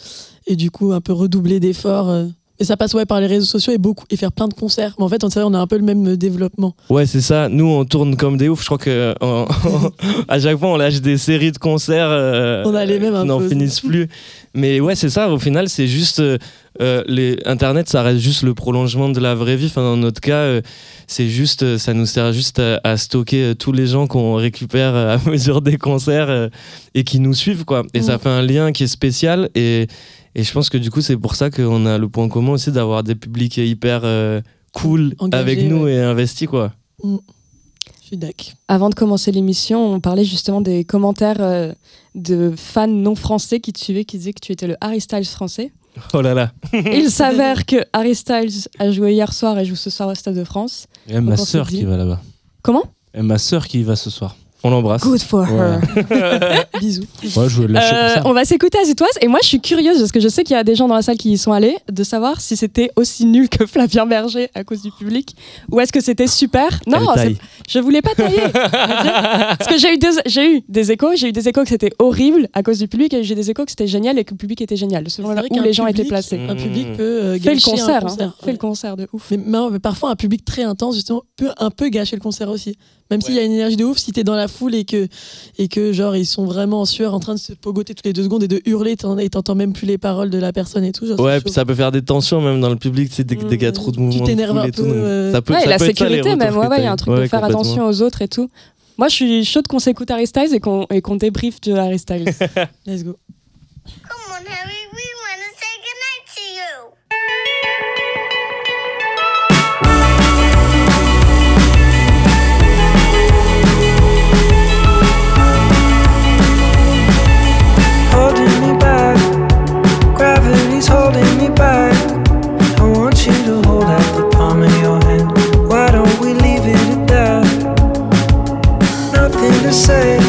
Et du coup, un peu redoubler d'efforts euh, Et ça passe ouais, par les réseaux sociaux et beaucoup et faire plein de concerts. Mais en fait, on, on a un peu le même euh, développement. Ouais, c'est ça. Nous, on tourne comme des oufs. Je crois que (laughs) à chaque fois, on lâche des séries de concerts. euh, On a les mêmes un qui n'en peu. finissent plus. Mais ouais, c'est ça. Au final, c'est juste euh, euh, les Internet, ça reste juste le prolongement de la vraie vie. Enfin, dans notre cas, euh, c'est juste, euh, ça nous sert juste à, à stocker euh, tous les gens qu'on récupère à (laughs) mesure des concerts euh, et qui nous suivent, quoi. Et ça fait un lien qui est spécial. Et, et je pense que du coup, c'est pour ça qu'on a le point commun aussi d'avoir des publics hyper euh, cool Engagés, avec nous ouais. et investis, quoi. Je suis d'accord. Avant de commencer l'émission, on parlait justement des commentaires euh, de fans non français qui te suivaient, qui disaient que tu étais le Harry Styles français. Oh là là. (laughs) Il s'avère que Harry Styles a joué hier soir et joue ce soir au Stade de France. A ma sœur qui va là-bas. Comment? Et ma sœur qui y va ce soir. On l'embrasse. Good for her. (laughs) Bisous. Ouais, je voulais lâcher Euh, comme ça. on va s'écouter Azitoise et moi je suis curieuse parce que je sais qu'il y a des gens dans la salle qui y sont allés de savoir si c'était aussi nul que Flavien Berger à cause du public ou est-ce que c'était super? Non, je voulais pas tailler. (laughs) parce que j'ai eu, des- j'ai eu des échos, j'ai eu des échos que c'était horrible à cause du public et j'ai des échos que c'était génial et que le public était génial selon vrai où les gens étaient public- placés. Un public peut euh, Fais le gâcher concert, un hein. concert. fais le concert de ouf. Mais, mais- mais parfois, un public très intense, justement, peut un peu gâcher le concert aussi. Même s'il y a une énergie de ouf, si t'es dans la foule et que, et que, genre, ils sont vraiment en sueur, en train de se pogoter toutes les deux secondes et de hurler, et t'entends même plus les paroles de la personne et tout. genre, Ouais, puis ça peut faire des tensions même dans le public, tu sais, dès, dès qu'il y a trop de mouvements. de t'énerves un et tout, peu, euh, ça peut, Ouais, ça la peut être ça, les sécurité même, ouais, il y a un truc Ouais, de faire attention aux autres et tout. Moi je suis chaude qu'on s'écoute Harry Styles et qu'on et qu'on débriefe de Harry Styles. (laughs) Let's go. Come on, Harry, we to say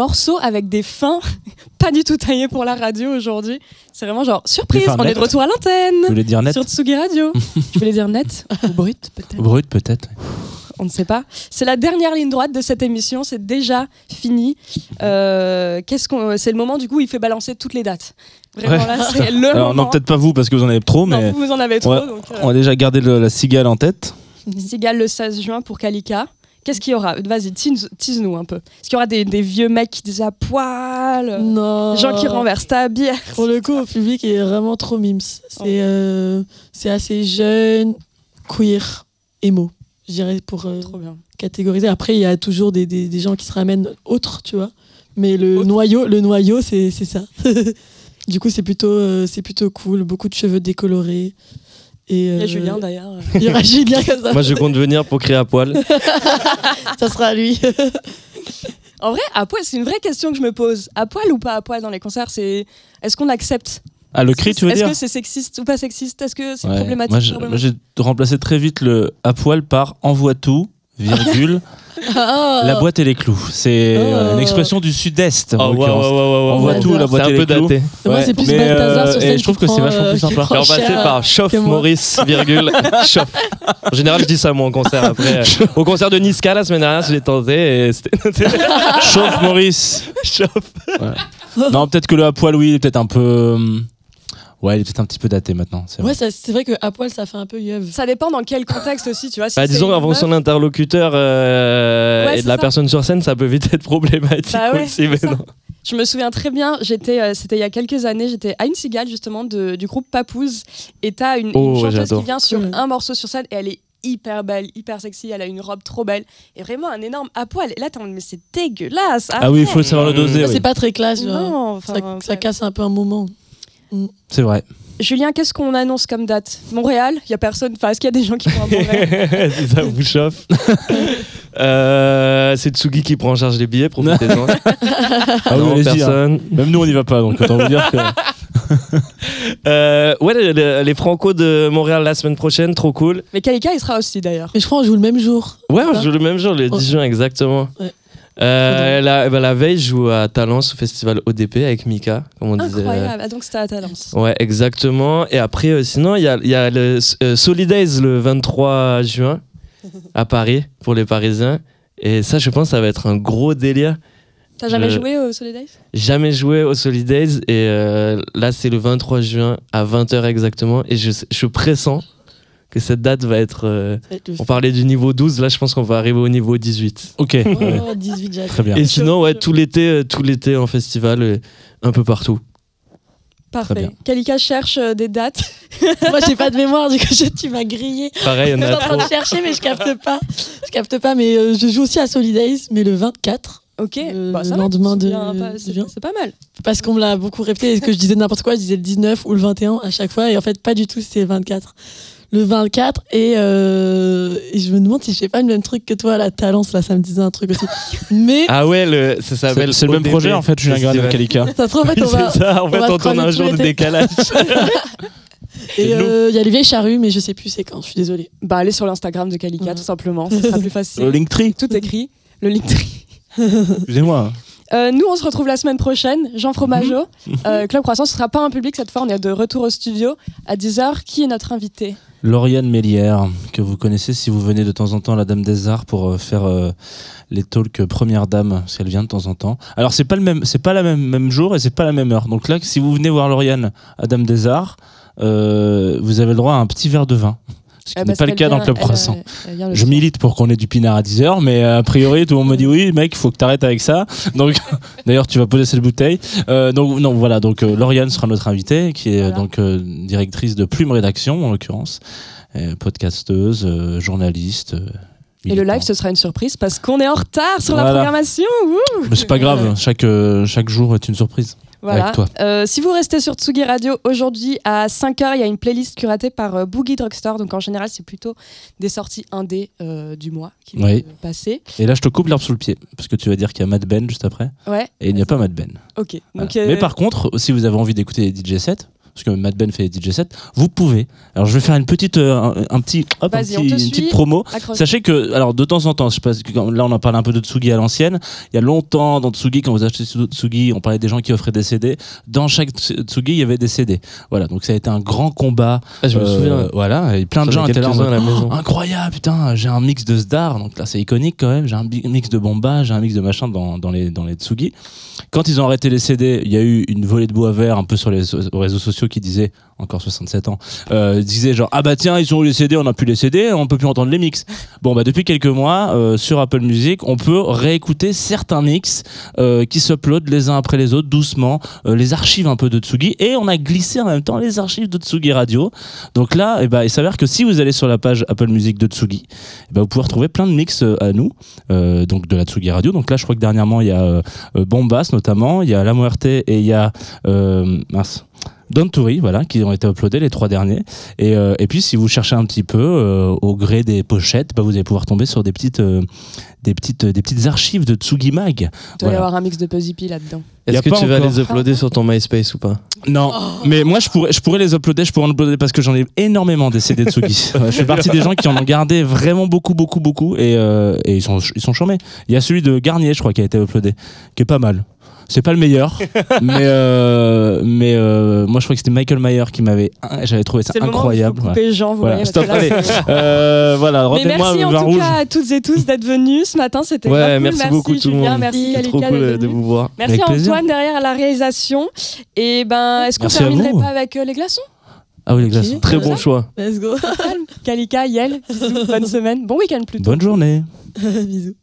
morceaux avec des fins (laughs) pas du tout taillés pour la radio aujourd'hui. C'est vraiment genre surprise, on est de retour à l'antenne. Tu voulais dire net Sur Tsugi Radio. (laughs) tu voulais dire net ou brut peut-être Brut peut-être. On ne sait pas. C'est la dernière ligne droite de cette émission. C'est déjà fini. Euh, qu'est-ce qu'on C'est le moment du coup où il fait balancer toutes les dates. Vraiment Ouais. là, c'est le Alors moment. non, peut-être pas vous parce que vous en avez trop, Non, mais vous, vous en avez trop. Donc, euh, on a déjà gardé le- la cigale en tête. Cigale le 16 juin pour Kalika. Qu'est-ce qu'il y aura? Vas-y, tease- tease-nous un peu. Est-ce qu'il y aura des, des vieux mecs qui disent à poil? Non. Des gens qui renversent ta bière? (laughs) Pour le coup, au public est vraiment trop mimes. C'est euh, c'est assez jeune, queer, emo, je dirais, pour euh, Trop bien. catégoriser. Après, il y a toujours des, des, des gens qui se ramènent autres, tu vois. Mais le noyau, le noyau c'est c'est ça. (laughs) du coup, c'est plutôt, euh, c'est plutôt cool. Beaucoup de cheveux décolorés. Et, Il y a euh, Julien d'ailleurs. (laughs) Il y aura Julien comme ça. Moi, je compte venir pour crier à poil. (laughs) (laughs) ça sera lui. En vrai, à poil, c'est une vraie question que je me pose. À poil ou pas à poil dans les concerts, c'est est-ce qu'on accepte? Ah, le cri, tu veux Est-ce dire que c'est sexiste ou pas sexiste? Est-ce que c'est Ouais. problématique, Moi, j'ai- problématique moi, j'ai remplacé très vite le à poil par envoie tout, virgule, Ah. la boîte et les clous. C'est euh, Oh. une expression du sud-est. en Oh, ouais, l'occurrence. ouais, ouais, ouais, On voit tout, la C'est boîte un et peu les clous. daté. Moi, c'est plus Mais, euh, sur et scène je trouve que c'est vachement euh, plus sympa. repasser cher par chauffe. Maurice, virgule, (laughs) chauffe. En général, je dis ça moi en concert. Après, euh, au concert de Niska la semaine dernière, je l'ai tenté et c'était. Chauffe Maurice. (laughs) chauffe. Non, peut-être que le à poil, oui, il est peut-être un peu. Ouais, il est peut-être un petit peu daté maintenant. c'est vrai. Ouais, ça- c'est vrai que à poil, ça fait un peu yeuve. Ça dépend dans quel contexte aussi, tu vois. si Bah, c'est disons une en fonction de l'interlocuteur euh, Ouais, et c'est de la ça. personne sur scène, ça peut vite être problématique Bah ouais, aussi. Mais ça. non. Je me souviens très bien, j'étais, euh, c'était il y a quelques années, j'étais à une cigale justement de- du groupe Papouze, et t'as une, une Oh, ouais, chanteuse j'adore. qui vient sur Cool. un morceau sur scène et elle est hyper belle, hyper sexy, elle a une robe trop belle et vraiment un énorme à poil. Et là, t'es en mode, mais c'est dégueulasse. Ah oui, il faut arrête. savoir le doser. Oui. C'est pas très classe. genre. Non, enfin, ça, ouais. ça casse un peu un moment. C'est vrai. Julien, qu'est-ce qu'on annonce comme date? Montréal? Il y a personne? Enfin, est-ce qu'il y a des gens qui vont à Montréal? (laughs) Si ça vous chauffe. (laughs) Euh, c'est Tsugi qui prend en charge les billets, profitez-en. (laughs) Ah oui, non, allez-y, hein. personne. Même nous, on n'y va pas, donc autant vous dire que. Euh, ouais, les, les- les Franco de Montréal la semaine prochaine, trop cool. Mais Kalika, il sera aussi d'ailleurs. Mais je crois qu'on joue le même jour. Ouais, on joue le même jour, le 10 Oh. juin, exactement. Ouais. Euh, la, bah, la veille, je joue à Talence au festival ODP avec Mika, comme on disait. Incroyable. Ah, donc c'était à Talence. Ouais, exactement. Et après, euh, sinon, il y a, y a le euh, Solidays le 23 juin (laughs) à Paris pour les Parisiens. Et ça, je pense, ça va être un gros délire. T'as jamais Je- joué au Solidays Jamais joué au Solidays. Et euh, là, c'est le 23 juin à 20h exactement. Et je, je pressens que cette date va être. euh, le on parlait du niveau 12, là, je pense qu'on va arriver au niveau 18. Ok. ouais. Oh, 18 j'adore. Très bien. Et sinon, ouais, tout l'été, euh, tout l'été en festival, euh, un peu partout. Parfait. Kalika cherche euh, des dates. (laughs) Moi, j'ai pas de mémoire, du coup, je- tu m'as grillé. Pareil, on Je suis a en train de chercher, mais je capte pas. Je capte pas, mais euh, je joue aussi à Solidays, mais le 24. Ok. Le Bah, ça va, lendemain c'est de- pas- c'est c'est pas mal. Parce qu'on me l'a beaucoup répété et que je disais n'importe quoi, je disais le 19 ou le 21 à chaque fois, et en fait, pas du tout, c'était le 24. Le 24, et, euh, et je me demande si je fais pas le même truc que toi, la Talence, là, ça me disait un truc aussi. (laughs) Mais Ah ouais, le, ça C'est s'appelle. c'est le même projet en fait, Julien Grade et. Kalika. ça se trouve, en fait, on (laughs) va. C'est ça, en on fait, va on tourne un jour de décalage. (laughs) Et euh, il y a les vieilles charrues, mais je sais plus c'est quand, je suis désolée. Bah, allez sur l'Instagram de Kalika, Ouais. tout simplement. Ce sera plus facile. Le Linktree, Tout écrit. Le Linktree. excusez-moi. Euh, nous, on se retrouve la semaine prochaine. Jean Fromageau, Mhm. euh, Club Croissant. Ce sera pas un public cette fois. On est de retour au studio à 10h. Qui est notre invité? Lauriane Mélière, que vous connaissez si vous venez de temps en temps à la Dame des Arts pour euh, faire euh, les talks Première Dame, parce qu'elle vient de temps en temps. Alors c'est pas le même, c'est pas la même même jour et c'est pas la même heure. Donc là, si vous venez voir Lauriane à Dame des Arts, euh, vous avez le droit à un petit verre de vin, ce qui Euh, n'est pas le cas dans le Club Croissant. le Je milite pour qu'on ait du pinard à 10h, mais euh, a priori, tout le monde me dit oui, mec, il faut que tu arrêtes avec ça. Donc, (laughs) d'ailleurs, tu vas poser cette bouteille. Euh, donc, non, voilà, donc euh, Lauriane sera notre invitée, qui est Voilà. donc euh, directrice de Plume Rédaction, en l'occurrence, euh, podcasteuse, journaliste. Et le live, ce sera une surprise parce qu'on est en retard sur la programmation. Wouh Mais c'est pas grave, chaque, chaque jour est une surprise. Voilà. Euh, si vous restez sur Tsugi Radio, aujourd'hui à 5h, il y a une playlist curatée par euh, Boogie Drugstore. Donc en général, c'est plutôt des sorties indé euh, du mois qui vont Oui. euh, passer. Et là, je te coupe l'herbe sous le pied, parce que tu vas dire qu'il y a Mad Ben juste après, Ouais. et il n'y a pas Mad Ben. Ok. Voilà. Donc, Mais par contre, si vous avez envie d'écouter des DJ sets, parce que Mad Ben fait des DJ sets, vous pouvez. Alors je vais faire une petite, euh, un, un petit, hop, un petit- une suit. petite promo. accroche. Sachez que, alors de temps en temps, je sais pas, si- quand- là on en parle un peu de Tsugi à l'ancienne. Il y a longtemps dans Tsugi, quand vous achetez Tsugi, on parlait des gens qui offraient des CD. Dans chaque Tsugi, il y avait des CD. Voilà, donc ça a été un grand combat. Ah, je me Euh, souviens. Voilà, et plein de gens étaient là. en à la maison. Oh, incroyable, putain, j'ai un mix de Sdar, donc là c'est iconique quand même. J'ai un mix de Bomba, j'ai un mix de machin dans, dans les dans les Tsugi. Quand ils ont arrêté les CD, il y a eu une volée de bois vert un peu sur les réseaux sociaux qui disaient, encore 67 ans, euh, disaient genre ah bah tiens ils ont eu les CD, on n'a plus les CD, on peut plus entendre les mix. Bon bah depuis quelques mois euh, sur Apple Music, on peut réécouter certains mix euh, qui s'uploadent les uns après les autres doucement, euh, les archives un peu de Tsugi et on a glissé en même temps les archives de Tsugi Radio. Donc là, eh ben, il s'avère que si vous allez sur la page Apple Music de Tsugi, eh ben, vous pouvez retrouver plein de mix euh, à nous, donc de la Tsugi Radio. Donc là, je crois que dernièrement, il y a Bombas notamment, il y a La Muerte et il y a mince. Don Turi, voilà, qui ont été uploadés les trois derniers. Et, euh, et puis, si vous cherchez un petit peu euh, au gré des pochettes, bah, vous allez pouvoir tomber sur des petites, euh, des petites, des petites archives de Tsugi Mag. Il doit y avoir un mix de Puzzle là-dedans. Est-ce que tu vas les uploader sur ton MySpace ou pas? Non, mais moi je pourrais, je pourrais les uploader, je pourrais en uploader parce que j'en ai énormément des CD de Tsugi. (laughs) Je fais partie des gens qui en ont gardé vraiment beaucoup, beaucoup, beaucoup et, euh, et ils sont, ils sont charmés. Il y a celui de Garnier, je crois, qui a été uploadé, qui est pas mal. C'est pas le meilleur, (laughs) mais euh, mais euh, moi je crois que c'était Michael Mayer qui m'avait, j'avais trouvé ça C'est le incroyable. ouais. couper Jean, vous Voilà, voyez, stop, là, allez. Euh, voilà, Mais merci en tout rouge. cas à toutes et tous d'être venus ce matin, c'était Ouais, cool. merci beaucoup tout le Julien, monde. merci trop cool euh, de vous voir. Merci Avec plaisir. Antoine derrière à la réalisation. Et ben, est-ce qu'on terminerait pas avec euh, les glaçons? Ah oui, les glaçons. Très bon choix. Let's go. (laughs) Kalika, Yel, (laughs) bonne semaine, bon week-end plutôt. Bonne journée. Bisous.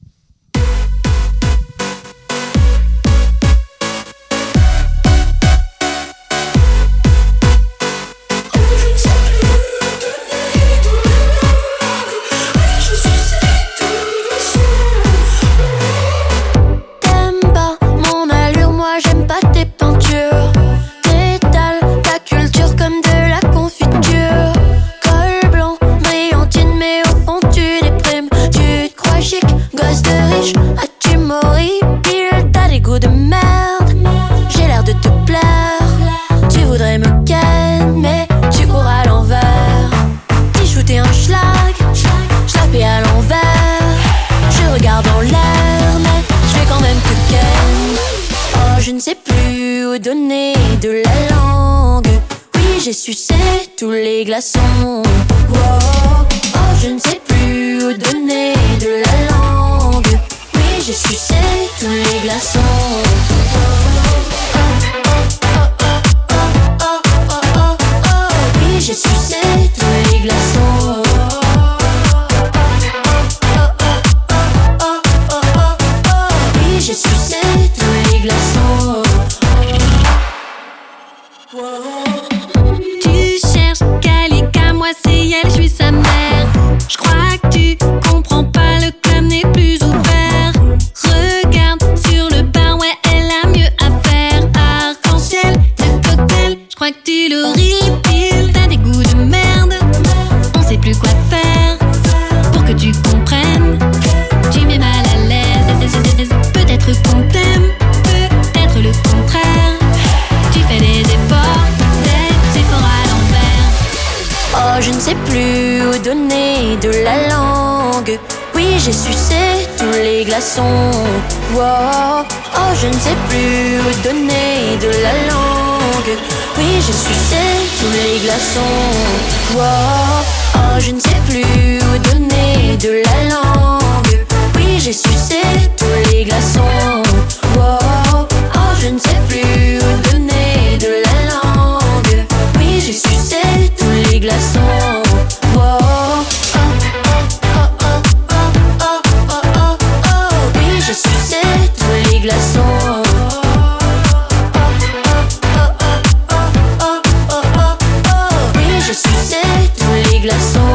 Glaçons. Wow. Oh, je ne sais plus où donner de la langue. Oui, j'ai sucé tous les glaçons. Oh, je ne sais plus où donner de la langue. Oui, j'ai sucé tous les glaçons. Oh, je ne sais plus où donner de la langue. Oui, j'ai sucé tous les glaçons. Oh, je ne sais plus où donner de la langue. Oui, j'ai sucé tous les glaçons. déplaçons. Oui, je suçais tous les glaçons.